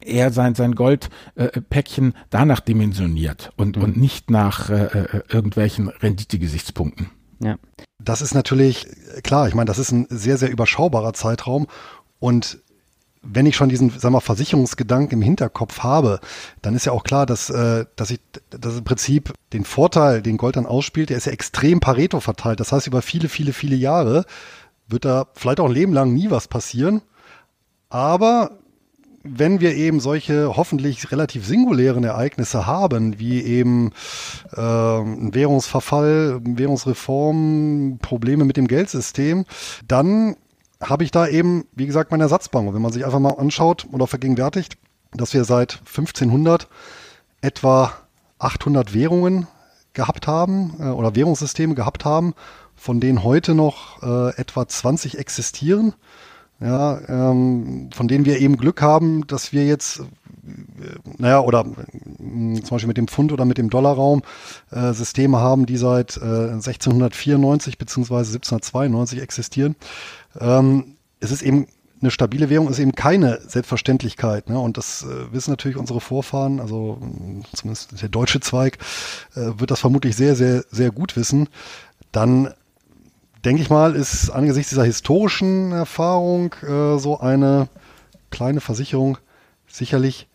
eher sein, sein Goldpäckchen äh, danach dimensioniert und, mhm. und nicht nach äh, äh irgendwelchen Renditegesichtspunkten. Ja. Das ist natürlich klar. Ich meine, das ist ein sehr, sehr überschaubarer Zeitraum und wenn ich schon diesen, sagen wir, Versicherungsgedanken im Hinterkopf habe, dann ist ja auch klar, dass, äh, dass ich, dass im Prinzip den Vorteil, den Gold dann ausspielt, der ist ja extrem Pareto verteilt. Das heißt, über viele, viele, viele Jahre wird da vielleicht auch ein Leben lang nie was passieren. Aber wenn wir eben solche hoffentlich relativ singulären Ereignisse haben, wie eben äh, ein Währungsverfall, Währungsreform, Probleme mit dem Geldsystem, dann habe ich da eben, wie gesagt, meine Ersatzbank. Und wenn man sich einfach mal anschaut oder vergegenwärtigt, dass wir seit 1500 etwa 800 Währungen gehabt haben äh, oder Währungssysteme gehabt haben, von denen heute noch äh, etwa 20 existieren. Ja, ähm, von denen wir eben Glück haben, dass wir jetzt, äh, naja, oder äh, zum Beispiel mit dem Pfund oder mit dem Dollarraum äh, Systeme haben, die seit äh, 1694 beziehungsweise 1792 existieren. Ähm, es ist eben eine stabile Währung ist eben keine Selbstverständlichkeit. Ne? Und das äh, wissen natürlich unsere Vorfahren, also zumindest der deutsche Zweig, äh, wird das vermutlich sehr, sehr, sehr gut wissen. Dann denke ich mal, ist angesichts dieser historischen Erfahrung äh, so eine kleine Versicherung sicherlich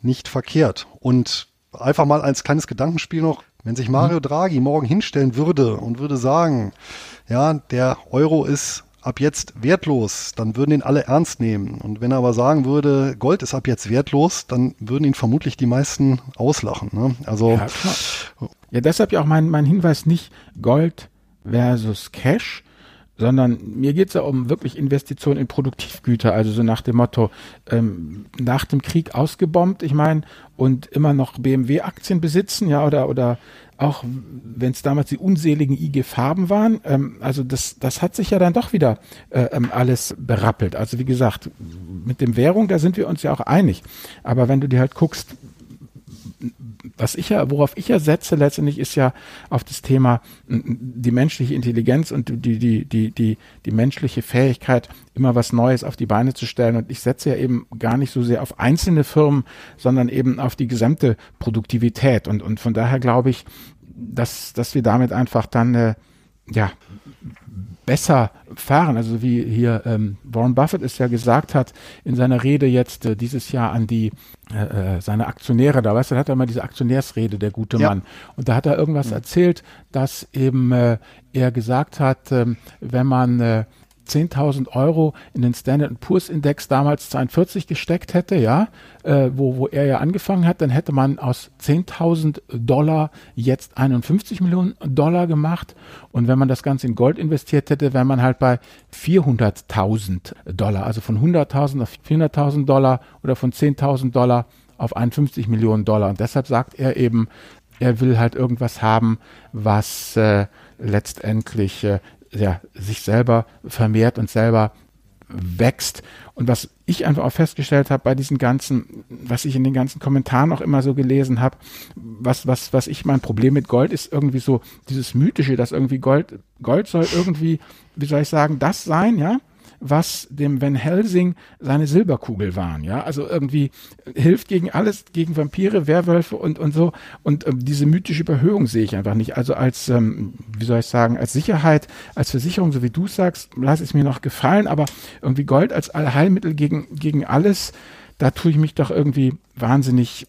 nicht verkehrt. Und einfach mal als kleines Gedankenspiel noch, wenn sich Mario mhm. Draghi morgen hinstellen würde und würde sagen, ja, der Euro ist ab jetzt wertlos, dann würden ihn alle ernst nehmen. Und wenn er aber sagen würde, Gold ist ab jetzt wertlos, dann würden ihn vermutlich die meisten auslachen. Ne? Also ja, ja, deshalb ja auch mein, mein Hinweis nicht Gold versus Cash, sondern mir geht es ja um wirklich Investitionen in Produktivgüter, also so nach dem Motto, ähm, nach dem Krieg ausgebombt, ich meine, und immer noch BMW-Aktien besitzen, ja, oder, oder auch wenn es damals die unseligen IG Farben waren, ähm, also das, das hat sich ja dann doch wieder äh, ähm, alles berappelt. Also wie gesagt, mit dem Währung, da sind wir uns ja auch einig. Aber wenn du dir halt guckst, was ich ja, worauf ich ja setze letztendlich ist ja auf das Thema die menschliche Intelligenz und die, die, die, die, die menschliche Fähigkeit, immer was Neues auf die Beine zu stellen. Und ich setze ja eben gar nicht so sehr auf einzelne Firmen, sondern eben auf die gesamte Produktivität. Und, und von daher glaube ich, dass, dass wir damit einfach dann, äh, ja, besser fahren. Also wie hier ähm, Warren Buffett es ja gesagt hat in seiner Rede jetzt äh, dieses Jahr an die äh, äh seine Aktionäre da, weißt du, da hat er mal diese Aktionärsrede, der gute ja. Mann. Und da hat er irgendwas mhm. erzählt, dass eben äh, er gesagt hat, ähm, wenn man äh, 10.000 Euro in den Standard Poor's Index damals 42 gesteckt hätte, ja, äh, wo, wo er ja angefangen hat, dann hätte man aus 10.000 Dollar jetzt 51 Millionen Dollar gemacht. Und wenn man das Ganze in Gold investiert hätte, wäre man halt bei 400.000 Dollar. Also von 100.000 auf 400.000 Dollar oder von 10.000 Dollar auf 51 Millionen Dollar. Und deshalb sagt er eben, er will halt irgendwas haben, was äh, letztendlich äh, ja, sich selber vermehrt und selber wächst. Und was ich einfach auch festgestellt habe bei diesen ganzen, was ich in den ganzen Kommentaren auch immer so gelesen habe, was, was, was ich mein Problem mit Gold ist irgendwie so dieses Mythische, dass irgendwie Gold, Gold soll irgendwie, wie soll ich sagen, das sein, ja? Was dem Van Helsing seine Silberkugel waren. Ja, also irgendwie hilft gegen alles, gegen Vampire, Werwölfe und, und so. Und ähm, diese mythische Überhöhung sehe ich einfach nicht. Also als, ähm, wie soll ich sagen, als Sicherheit, als Versicherung, so wie du sagst, lass es mir noch gefallen, aber irgendwie Gold als Allheilmittel gegen, gegen alles, da tue ich mich doch irgendwie wahnsinnig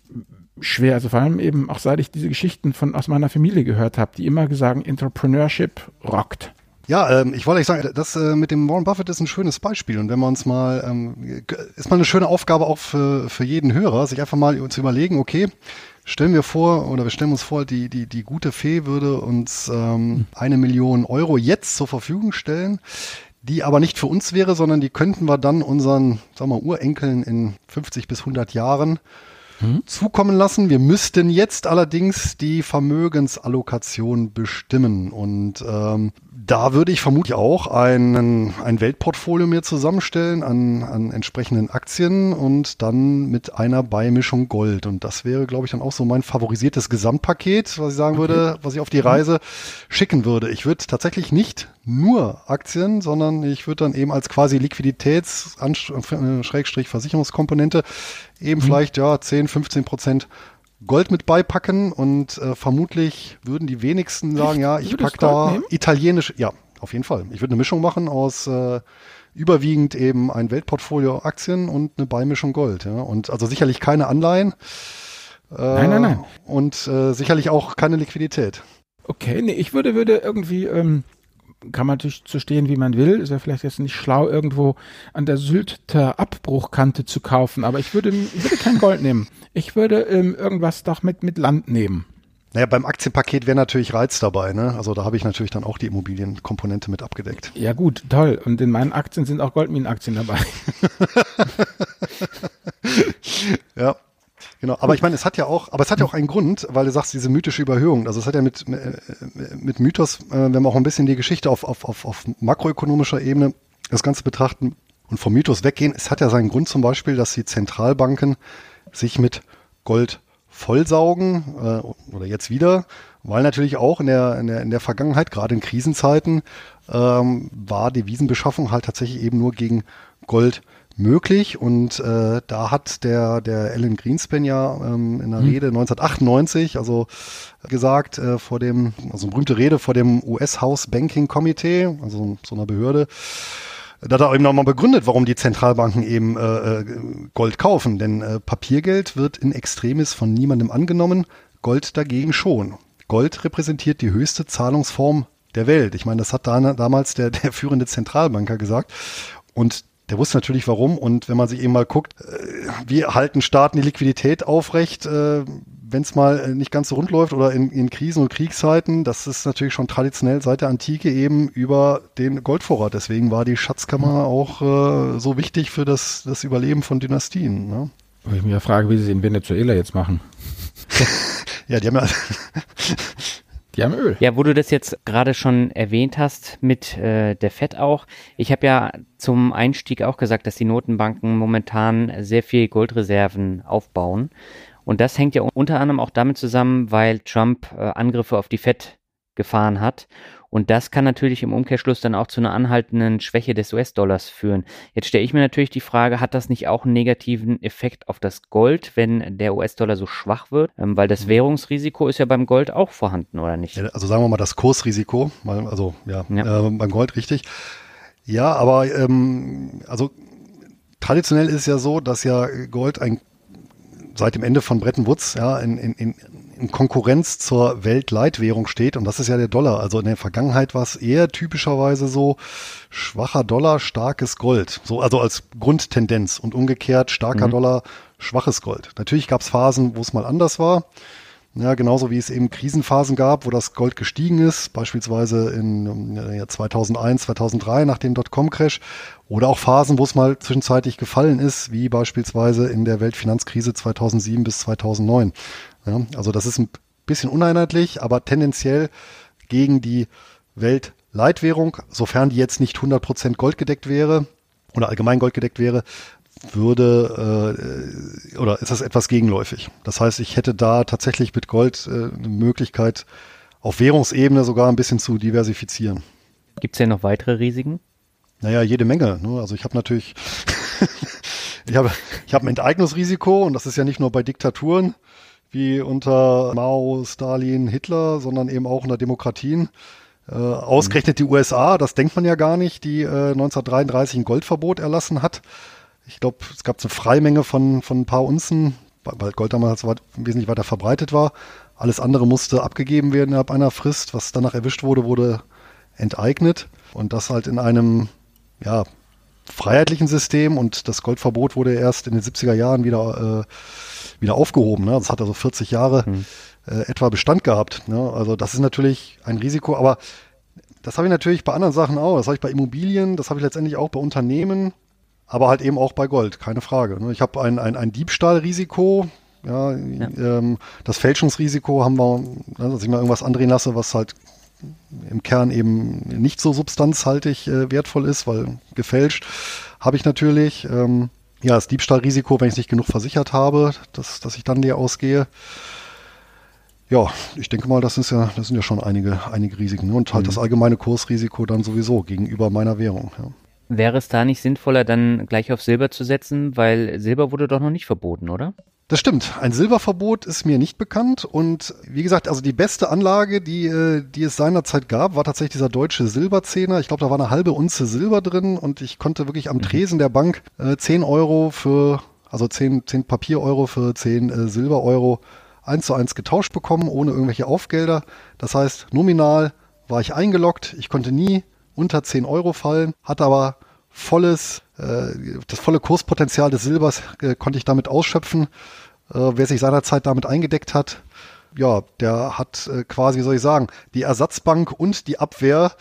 schwer. Also vor allem eben auch seit ich diese Geschichten von aus meiner Familie gehört habe, die immer gesagt, Entrepreneurship rockt. Ja, ähm, ich wollte euch sagen, das äh, mit dem Warren Buffett ist ein schönes Beispiel. Und wenn wir uns mal, ähm, ist mal eine schöne Aufgabe auch für, für jeden Hörer, sich einfach mal zu überlegen, okay, stellen wir vor, oder wir stellen uns vor, die, die, die gute Fee würde uns ähm, eine Million Euro jetzt zur Verfügung stellen, die aber nicht für uns wäre, sondern die könnten wir dann unseren, sagen wir, Urenkeln in 50 bis 100 Jahren hm? zukommen lassen. Wir müssten jetzt allerdings die Vermögensallokation bestimmen. Und ähm, da würde ich vermutlich auch einen, ein Weltportfolio mir zusammenstellen an, an entsprechenden Aktien und dann mit einer Beimischung Gold. Und das wäre, glaube ich, dann auch so mein favorisiertes Gesamtpaket, was ich sagen okay. würde, was ich auf die Reise schicken würde. Ich würde tatsächlich nicht nur Aktien, sondern ich würde dann eben als quasi Liquiditäts- Schrägstrich Versicherungskomponente eben mhm. vielleicht ja 10, 15 Prozent Gold mit beipacken und äh, vermutlich würden die wenigsten sagen, ja, ich pack da nehmen? italienisch, ja, auf jeden Fall. Ich würde eine Mischung machen aus äh, überwiegend eben ein Weltportfolio Aktien und eine Beimischung Gold, ja. Und also sicherlich keine Anleihen. Äh, nein, nein, nein. Und äh, sicherlich auch keine Liquidität. Okay, nee, ich würde, würde irgendwie ähm, kann man natürlich zu stehen, wie man will. Ist ja vielleicht jetzt nicht schlau, irgendwo an der Sylter Abbruchkante zu kaufen, aber ich würde, ich würde kein Gold nehmen. Ich würde ähm, irgendwas doch mit, mit Land nehmen. Naja, beim Aktienpaket wäre natürlich Reiz dabei, ne? Also da habe ich natürlich dann auch die Immobilienkomponente mit abgedeckt. Ja gut, toll. Und in meinen Aktien sind auch Goldminenaktien dabei. (laughs) ja, Genau, aber ich meine, es hat ja auch, aber es hat ja auch einen Grund, weil du sagst, diese mythische Überhöhung. Also es hat ja mit, mit Mythos, äh, wenn wir auch ein bisschen die Geschichte auf, auf, auf, auf makroökonomischer Ebene das Ganze betrachten und vom Mythos weggehen, es hat ja seinen Grund zum Beispiel, dass die Zentralbanken sich mit Gold vollsaugen äh, oder jetzt wieder, weil natürlich auch in der, in der, in der Vergangenheit, gerade in Krisenzeiten, ähm, war Devisenbeschaffung halt tatsächlich eben nur gegen Gold möglich und äh, da hat der der Alan Greenspan ja ähm, in einer mhm. Rede 1998 also gesagt äh, vor dem also eine berühmte Rede vor dem US House Banking Committee also so einer Behörde da hat er eben nochmal begründet, warum die Zentralbanken eben äh, äh, Gold kaufen. Denn äh, Papiergeld wird in Extremis von niemandem angenommen, Gold dagegen schon. Gold repräsentiert die höchste Zahlungsform der Welt. Ich meine, das hat da, damals der, der führende Zentralbanker gesagt. Und der wusste natürlich warum und wenn man sich eben mal guckt, äh, wie halten Staaten die Liquidität aufrecht, äh, wenn es mal äh, nicht ganz so rund läuft oder in, in Krisen und Kriegszeiten, das ist natürlich schon traditionell seit der Antike eben über den Goldvorrat. Deswegen war die Schatzkammer auch äh, so wichtig für das, das Überleben von Dynastien. Ne? Weil ich mich ja frage, wie sie es in Venezuela jetzt machen. (laughs) ja, die haben ja (laughs) Die haben Öl. Ja, wo du das jetzt gerade schon erwähnt hast mit äh, der FED auch. Ich habe ja zum Einstieg auch gesagt, dass die Notenbanken momentan sehr viel Goldreserven aufbauen. Und das hängt ja unter anderem auch damit zusammen, weil Trump äh, Angriffe auf die FED gefahren hat. Und das kann natürlich im Umkehrschluss dann auch zu einer anhaltenden Schwäche des US-Dollars führen. Jetzt stelle ich mir natürlich die Frage, hat das nicht auch einen negativen Effekt auf das Gold, wenn der US-Dollar so schwach wird? Ähm, weil das. Währungsrisiko ist ja beim Gold auch vorhanden, oder nicht? Also sagen wir mal das Kursrisiko, also ja, ja. Äh, beim Gold richtig. Ja, aber ähm, also traditionell ist es ja so, dass ja Gold ein seit dem Ende von Bretton Woods ja in, in, in in Konkurrenz zur Weltleitwährung steht und das ist ja der Dollar. Also in der Vergangenheit war es eher typischerweise so schwacher Dollar, starkes Gold. So, also als Grundtendenz und umgekehrt starker mhm. Dollar, schwaches Gold. Natürlich gab es Phasen, wo es mal anders war. Ja, genauso wie es eben Krisenphasen gab, wo das Gold gestiegen ist, beispielsweise in ja, 2001, 2003 nach dem Dotcom-Crash, oder auch Phasen, wo es mal zwischenzeitlich gefallen ist, wie beispielsweise in der Weltfinanzkrise 2007 bis 2009. Ja, also das ist ein bisschen uneinheitlich, aber tendenziell gegen die Weltleitwährung, sofern die jetzt nicht 100% goldgedeckt wäre oder allgemein goldgedeckt wäre, würde äh, oder ist das etwas gegenläufig. Das heißt, ich hätte da tatsächlich mit Gold äh, eine Möglichkeit, auf Währungsebene sogar ein bisschen zu diversifizieren. Gibt es denn noch weitere Risiken? Naja, jede Menge. Ne? Also ich habe natürlich, (laughs) ich habe ich hab ein Enteignungsrisiko und das ist ja nicht nur bei Diktaturen wie unter Mao, Stalin, Hitler, sondern eben auch unter Demokratien. Äh, ausgerechnet die USA, das denkt man ja gar nicht, die äh, 1933 ein Goldverbot erlassen hat. Ich glaube, es gab eine Freimenge von, von ein paar Unzen, weil Gold damals wesentlich weiter verbreitet war. Alles andere musste abgegeben werden innerhalb einer Frist. Was danach erwischt wurde, wurde enteignet. Und das halt in einem, ja, freiheitlichen System und das Goldverbot wurde erst in den 70er Jahren wieder, äh, wieder aufgehoben. Ne? Das hat also 40 Jahre hm. äh, etwa Bestand gehabt. Ne? Also das ist natürlich ein Risiko, aber das habe ich natürlich bei anderen Sachen auch. Das habe ich bei Immobilien, das habe ich letztendlich auch bei Unternehmen, aber halt eben auch bei Gold, keine Frage. Ne? Ich habe ein, ein, ein Diebstahlrisiko, ja, ja. Ähm, das Fälschungsrisiko haben wir, ne, dass ich mal irgendwas andrehen lasse, was halt im Kern eben nicht so substanzhaltig äh, wertvoll ist, weil gefälscht habe ich natürlich. Ähm, ja, das Diebstahlrisiko, wenn ich es nicht genug versichert habe, dass, dass ich dann leer ausgehe. Ja, ich denke mal, das ist ja, das sind ja schon einige, einige Risiken. Ne? Und halt mhm. das allgemeine Kursrisiko dann sowieso gegenüber meiner Währung. Ja. Wäre es da nicht sinnvoller, dann gleich auf Silber zu setzen, weil Silber wurde doch noch nicht verboten, oder? Das stimmt. Ein Silberverbot ist mir nicht bekannt. Und wie gesagt, also die beste Anlage, die, äh, die es seinerzeit gab, war tatsächlich dieser deutsche Silberzehner. Ich glaube, da war eine halbe Unze Silber drin und ich konnte wirklich am mhm. Tresen der Bank äh, 10 Euro für, also 10, 10 Papier-Euro für 10 äh, Silber-Euro eins zu eins getauscht bekommen, ohne irgendwelche Aufgelder. Das heißt, nominal war ich eingeloggt. Ich konnte nie unter 10 Euro fallen, hatte aber volles, äh, das volle Kurspotenzial des Silbers äh, konnte ich damit ausschöpfen. Äh, wer sich seinerzeit damit eingedeckt hat, ja, der hat äh, quasi, wie soll ich sagen, die Ersatzbank und die Abwehr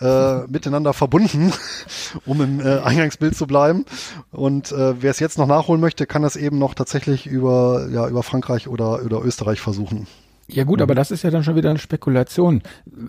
äh, (laughs) miteinander verbunden, (laughs) um im äh, Eingangsbild zu bleiben. Und äh, wer es jetzt noch nachholen möchte, kann das eben noch tatsächlich über, ja, über Frankreich oder, oder Österreich versuchen. Ja gut, mhm. aber das ist ja dann schon wieder eine Spekulation,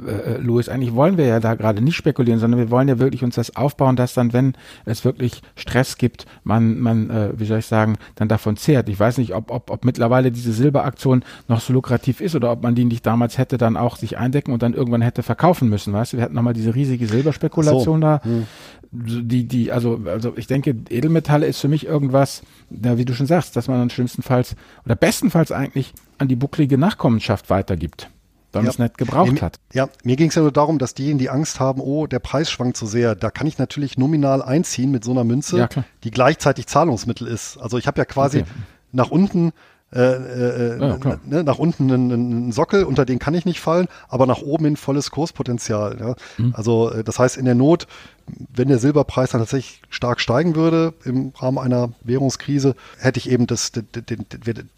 äh, Louis. Eigentlich wollen wir ja da gerade nicht spekulieren, sondern wir wollen ja wirklich uns das aufbauen, dass dann, wenn es wirklich Stress gibt, man, man, äh, wie soll ich sagen, dann davon zehrt. Ich weiß nicht, ob, ob, ob mittlerweile diese Silberaktion noch so lukrativ ist oder ob man die nicht damals hätte dann auch sich eindecken und dann irgendwann hätte verkaufen müssen. Weißt du, wir hatten nochmal diese riesige Silberspekulation so. da. Mhm die, die, also, also ich denke, Edelmetalle ist für mich irgendwas, ja, wie du schon sagst, dass man dann schlimmstenfalls oder bestenfalls eigentlich an die bucklige Nachkommenschaft weitergibt, wenn ja. man es nicht gebraucht hat. Ja, mir ging es ja nur darum, dass diejenigen, die Angst haben, oh, der Preis schwankt so sehr, da kann ich natürlich nominal einziehen mit so einer Münze, ja, die gleichzeitig Zahlungsmittel ist. Also ich habe ja quasi okay. nach unten äh, äh, ja, ne, nach unten einen, einen, Sockel, unter den kann ich nicht fallen, aber nach oben hin volles Kurspotenzial. Ja? Mhm. Also äh, das heißt in der Not, wenn der Silberpreis dann tatsächlich stark steigen würde im Rahmen einer Währungskrise, hätte ich eben das, den, den,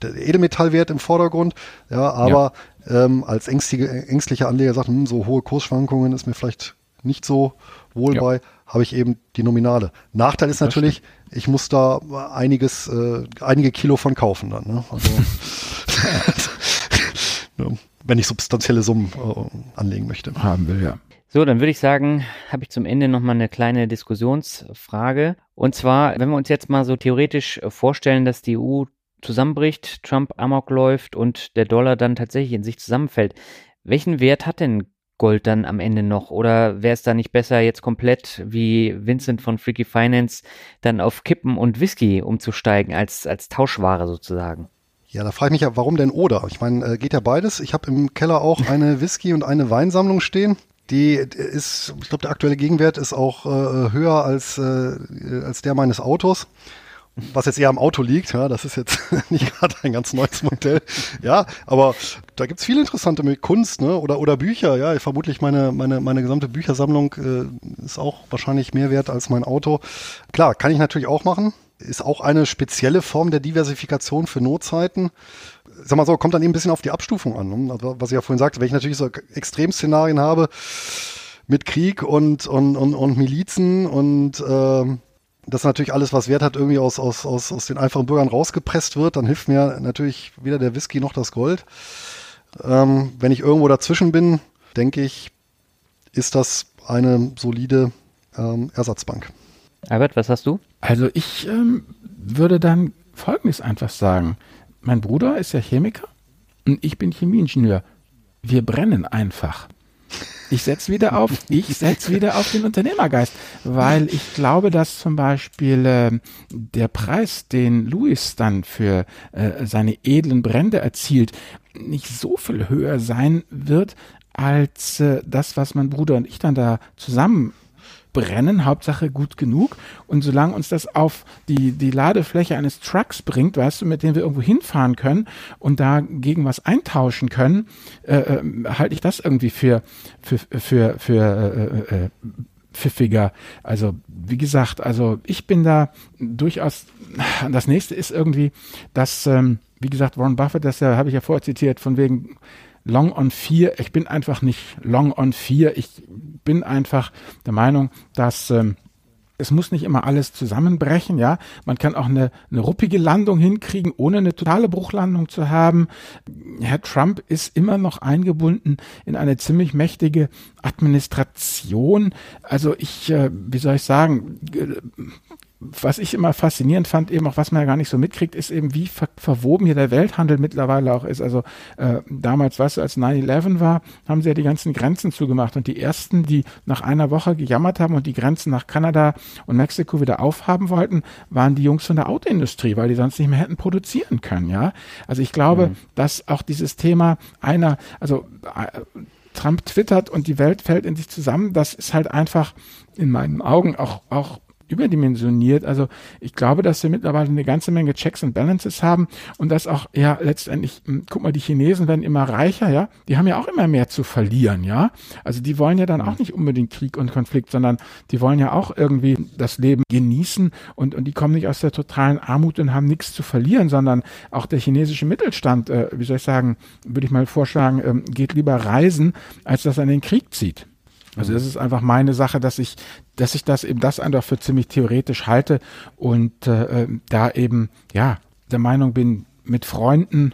den Edelmetallwert im Vordergrund. Ja, aber ja. Ähm, als ängstliche, ängstlicher Anleger sagt, hm, so hohe Kursschwankungen ist mir vielleicht nicht so wohl ja. bei, habe ich eben die Nominale. Nachteil ist natürlich, ich muss da einiges, äh, einige Kilo von kaufen dann. Ne? Also, (laughs) (laughs) wenn ich substanzielle Summen äh, anlegen möchte. Haben will, ja. So, dann würde ich sagen, habe ich zum Ende nochmal eine kleine Diskussionsfrage. Und zwar, wenn wir uns jetzt mal so theoretisch vorstellen, dass die EU zusammenbricht, Trump amok läuft und der Dollar dann tatsächlich in sich zusammenfällt. Welchen Wert hat denn Gold dann am Ende noch? Oder wäre es da nicht besser, jetzt komplett wie Vincent von Freaky Finance dann auf Kippen und Whisky umzusteigen, als, als Tauschware sozusagen? Ja, da frage ich mich ja, warum denn oder? Ich meine, äh, geht ja beides. Ich habe im Keller auch eine Whisky- und eine Weinsammlung stehen. Die ist, ich glaube, der aktuelle Gegenwert ist auch äh, höher als, äh, als der meines Autos was jetzt eher am Auto liegt, ja, das ist jetzt (laughs) nicht gerade ein ganz neues Modell. Ja, aber da gibt's viele interessante mit Kunst, ne? Oder oder Bücher, ja. Vermutlich meine, meine, meine gesamte Büchersammlung äh, ist auch wahrscheinlich mehr wert als mein Auto. Klar, kann ich natürlich auch machen. Ist auch eine spezielle Form der Diversifikation für Notzeiten. Sag mal so, kommt dann eben ein bisschen auf die Abstufung an. Ne? Also, was ich ja vorhin sagte, wenn ich natürlich so Extremszenarien habe mit Krieg und, und, und, und Milizen und äh, das natürlich alles, was Wert hat, irgendwie aus, aus, aus, aus den einfachen Bürgern rausgepresst wird, dann hilft mir natürlich weder der Whisky noch das Gold. Ähm, wenn ich irgendwo dazwischen bin, denke ich, ist das eine solide ähm, Ersatzbank. Albert, was hast du? Also ich ähm, würde dann Folgendes einfach sagen. Mein Bruder ist ja Chemiker und ich bin Chemieingenieur. Wir brennen einfach. Ich setze wieder auf, ich setze wieder auf den Unternehmergeist, weil ich glaube, dass zum Beispiel äh, der Preis, den Louis dann für äh, seine edlen Brände erzielt, nicht so viel höher sein wird als äh, das, was mein Bruder und ich dann da zusammen brennen, Hauptsache gut genug. Und solange uns das auf die, die Ladefläche eines Trucks bringt, weißt du, mit dem wir irgendwo hinfahren können und da gegen was eintauschen können, äh, äh, halte ich das irgendwie für, für, für, für äh, äh, pfiffiger. Also wie gesagt, also ich bin da durchaus. Das nächste ist irgendwie, dass, ähm, wie gesagt, Warren Buffett, das ja, habe ich ja vorher zitiert, von wegen Long on 4. Ich bin einfach nicht Long on 4. Ich bin einfach der Meinung, dass ähm, es muss nicht immer alles zusammenbrechen, ja. Man kann auch eine, eine ruppige Landung hinkriegen, ohne eine totale Bruchlandung zu haben. Herr Trump ist immer noch eingebunden in eine ziemlich mächtige Administration. Also ich, äh, wie soll ich sagen, was ich immer faszinierend fand, eben auch was man ja gar nicht so mitkriegt, ist eben, wie ver verwoben hier der Welthandel mittlerweile auch ist. Also äh, damals, weißt du, als 9-11 war, haben sie ja die ganzen Grenzen zugemacht und die ersten, die nach einer Woche gejammert haben und die Grenzen nach Kanada und Mexiko wieder aufhaben wollten, waren die Jungs von der Autoindustrie, weil die sonst nicht mehr hätten produzieren können, ja. Also ich glaube, mhm. dass auch dieses Thema einer, also äh, Trump twittert und die Welt fällt in sich zusammen, das ist halt einfach in meinen Augen auch, auch überdimensioniert. Also ich glaube, dass wir mittlerweile eine ganze Menge Checks und Balances haben und dass auch, ja, letztendlich, hm, guck mal, die Chinesen werden immer reicher, ja, die haben ja auch immer mehr zu verlieren, ja. Also die wollen ja dann auch nicht unbedingt Krieg und Konflikt, sondern die wollen ja auch irgendwie das Leben genießen und, und die kommen nicht aus der totalen Armut und haben nichts zu verlieren, sondern auch der chinesische Mittelstand, äh, wie soll ich sagen, würde ich mal vorschlagen, ähm, geht lieber reisen, als dass er in den Krieg zieht. Also das ist einfach meine Sache, dass ich, dass ich das eben das einfach für ziemlich theoretisch halte und äh, äh da eben ja der Meinung bin, mit Freunden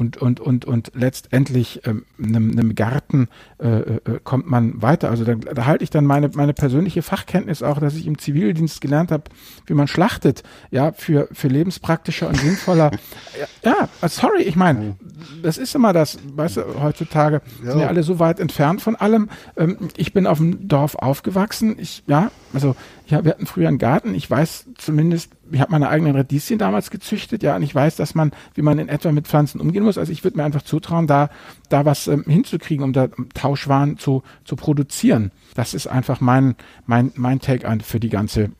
und, und, und, und letztendlich ähm, einem, einem Garten äh, äh, kommt man weiter. Also da, da halte ich dann meine, meine persönliche Fachkenntnis auch, dass ich im Zivildienst gelernt habe, wie man schlachtet, ja, für, für lebenspraktischer und sinnvoller. (laughs) ja, ja, sorry, ich meine, das ist immer das, weißt du, heutzutage ja. sind ja alle so weit entfernt von allem. Ähm, ich bin auf dem Dorf aufgewachsen. Ich, ja, also ja, wir hatten früher einen Garten. Ich weiß zumindest, ich habe meine eigenen Radieschen damals gezüchtet, ja, und ich weiß, dass man, wie man in etwa mit Pflanzen umgehen muss. Also ich würde mir einfach zutrauen, da, da was ähm, hinzukriegen, um da Tauschwaren zu, zu produzieren. Das ist einfach mein, mein, mein Take an für die ganze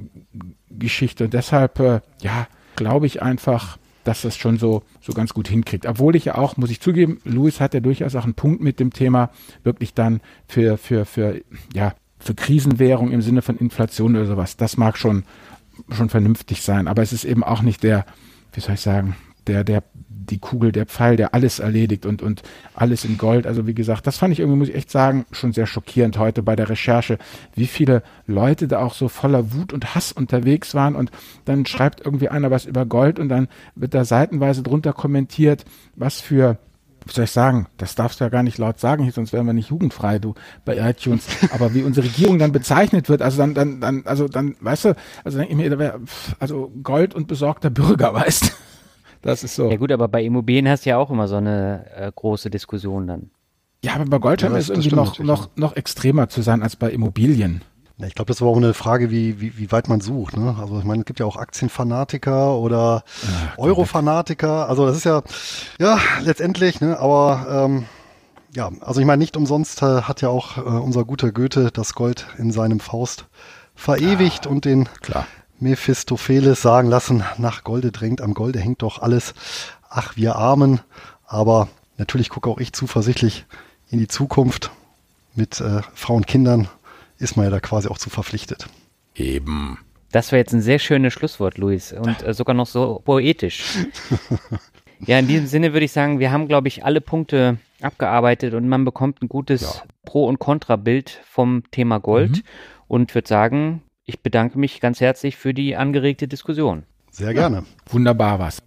Geschichte. Und deshalb, äh, ja, glaube ich einfach, dass das schon so, so ganz gut hinkriegt. Obwohl ich ja auch, muss ich zugeben, Louis hat ja durchaus auch einen Punkt mit dem Thema, wirklich dann für, für, für, ja, für Krisenwährung im Sinne von Inflation oder sowas. Das mag schon, schon vernünftig sein. Aber es ist eben auch nicht der, wie soll ich sagen, der, der, die Kugel, der Pfeil, der alles erledigt und, und alles in Gold. Also wie gesagt, das fand ich irgendwie, muss ich echt sagen, schon sehr schockierend heute bei der Recherche, wie viele Leute da auch so voller Wut und Hass unterwegs waren und dann schreibt irgendwie einer was über Gold und dann wird da seitenweise drunter kommentiert, was für wie soll ich sagen, das darfst du ja gar nicht laut sagen, sonst wären wir nicht jugendfrei, du, bei iTunes. Aber wie unsere Regierung dann bezeichnet wird, also dann, dann, dann, also dann, weißt du, also denke ich mir, da wäre, also Gold und besorgter Bürger, (laughs) weißt du. Das ist so. Ja gut, aber bei Immobilien hast du ja auch immer so eine äh, große Diskussion dann. Ja, aber bei Gold scheint ja, es irgendwie noch, noch, noch extremer zu sein als bei Immobilien. Ja, ich glaube, das war auch eine Frage, wie, wie, wie weit man sucht. Ne? Also ich meine, es gibt ja auch Aktienfanatiker oder Eurofanatiker. Also das ist ja, ja, letztendlich, ne, aber ähm, ja, also ich meine, nicht umsonst äh, hat ja auch äh, unser guter Goethe das Gold in seinem Faust verewigt ah, und den klar. Mephistopheles sagen lassen, nach Golde drängt, am Golde hängt doch alles. Ach, wir Armen. Aber natürlich gucke auch ich zuversichtlich in die Zukunft mit äh, Frauen und Kindern ist man ja da quasi auch zu verpflichtet. Eben. Das wäre jetzt ein sehr schönes Schlusswort, Luis, und äh, sogar noch so poetisch. (laughs) ja, in diesem Sinne würde ich sagen, wir haben, glaube ich, alle Punkte abgearbeitet und man bekommt ein gutes ja. Pro- und Kontra-Bild vom Thema Gold mhm. und würde sagen, ich bedanke mich ganz herzlich für die angeregte Diskussion. Sehr gerne. Ja, wunderbar was.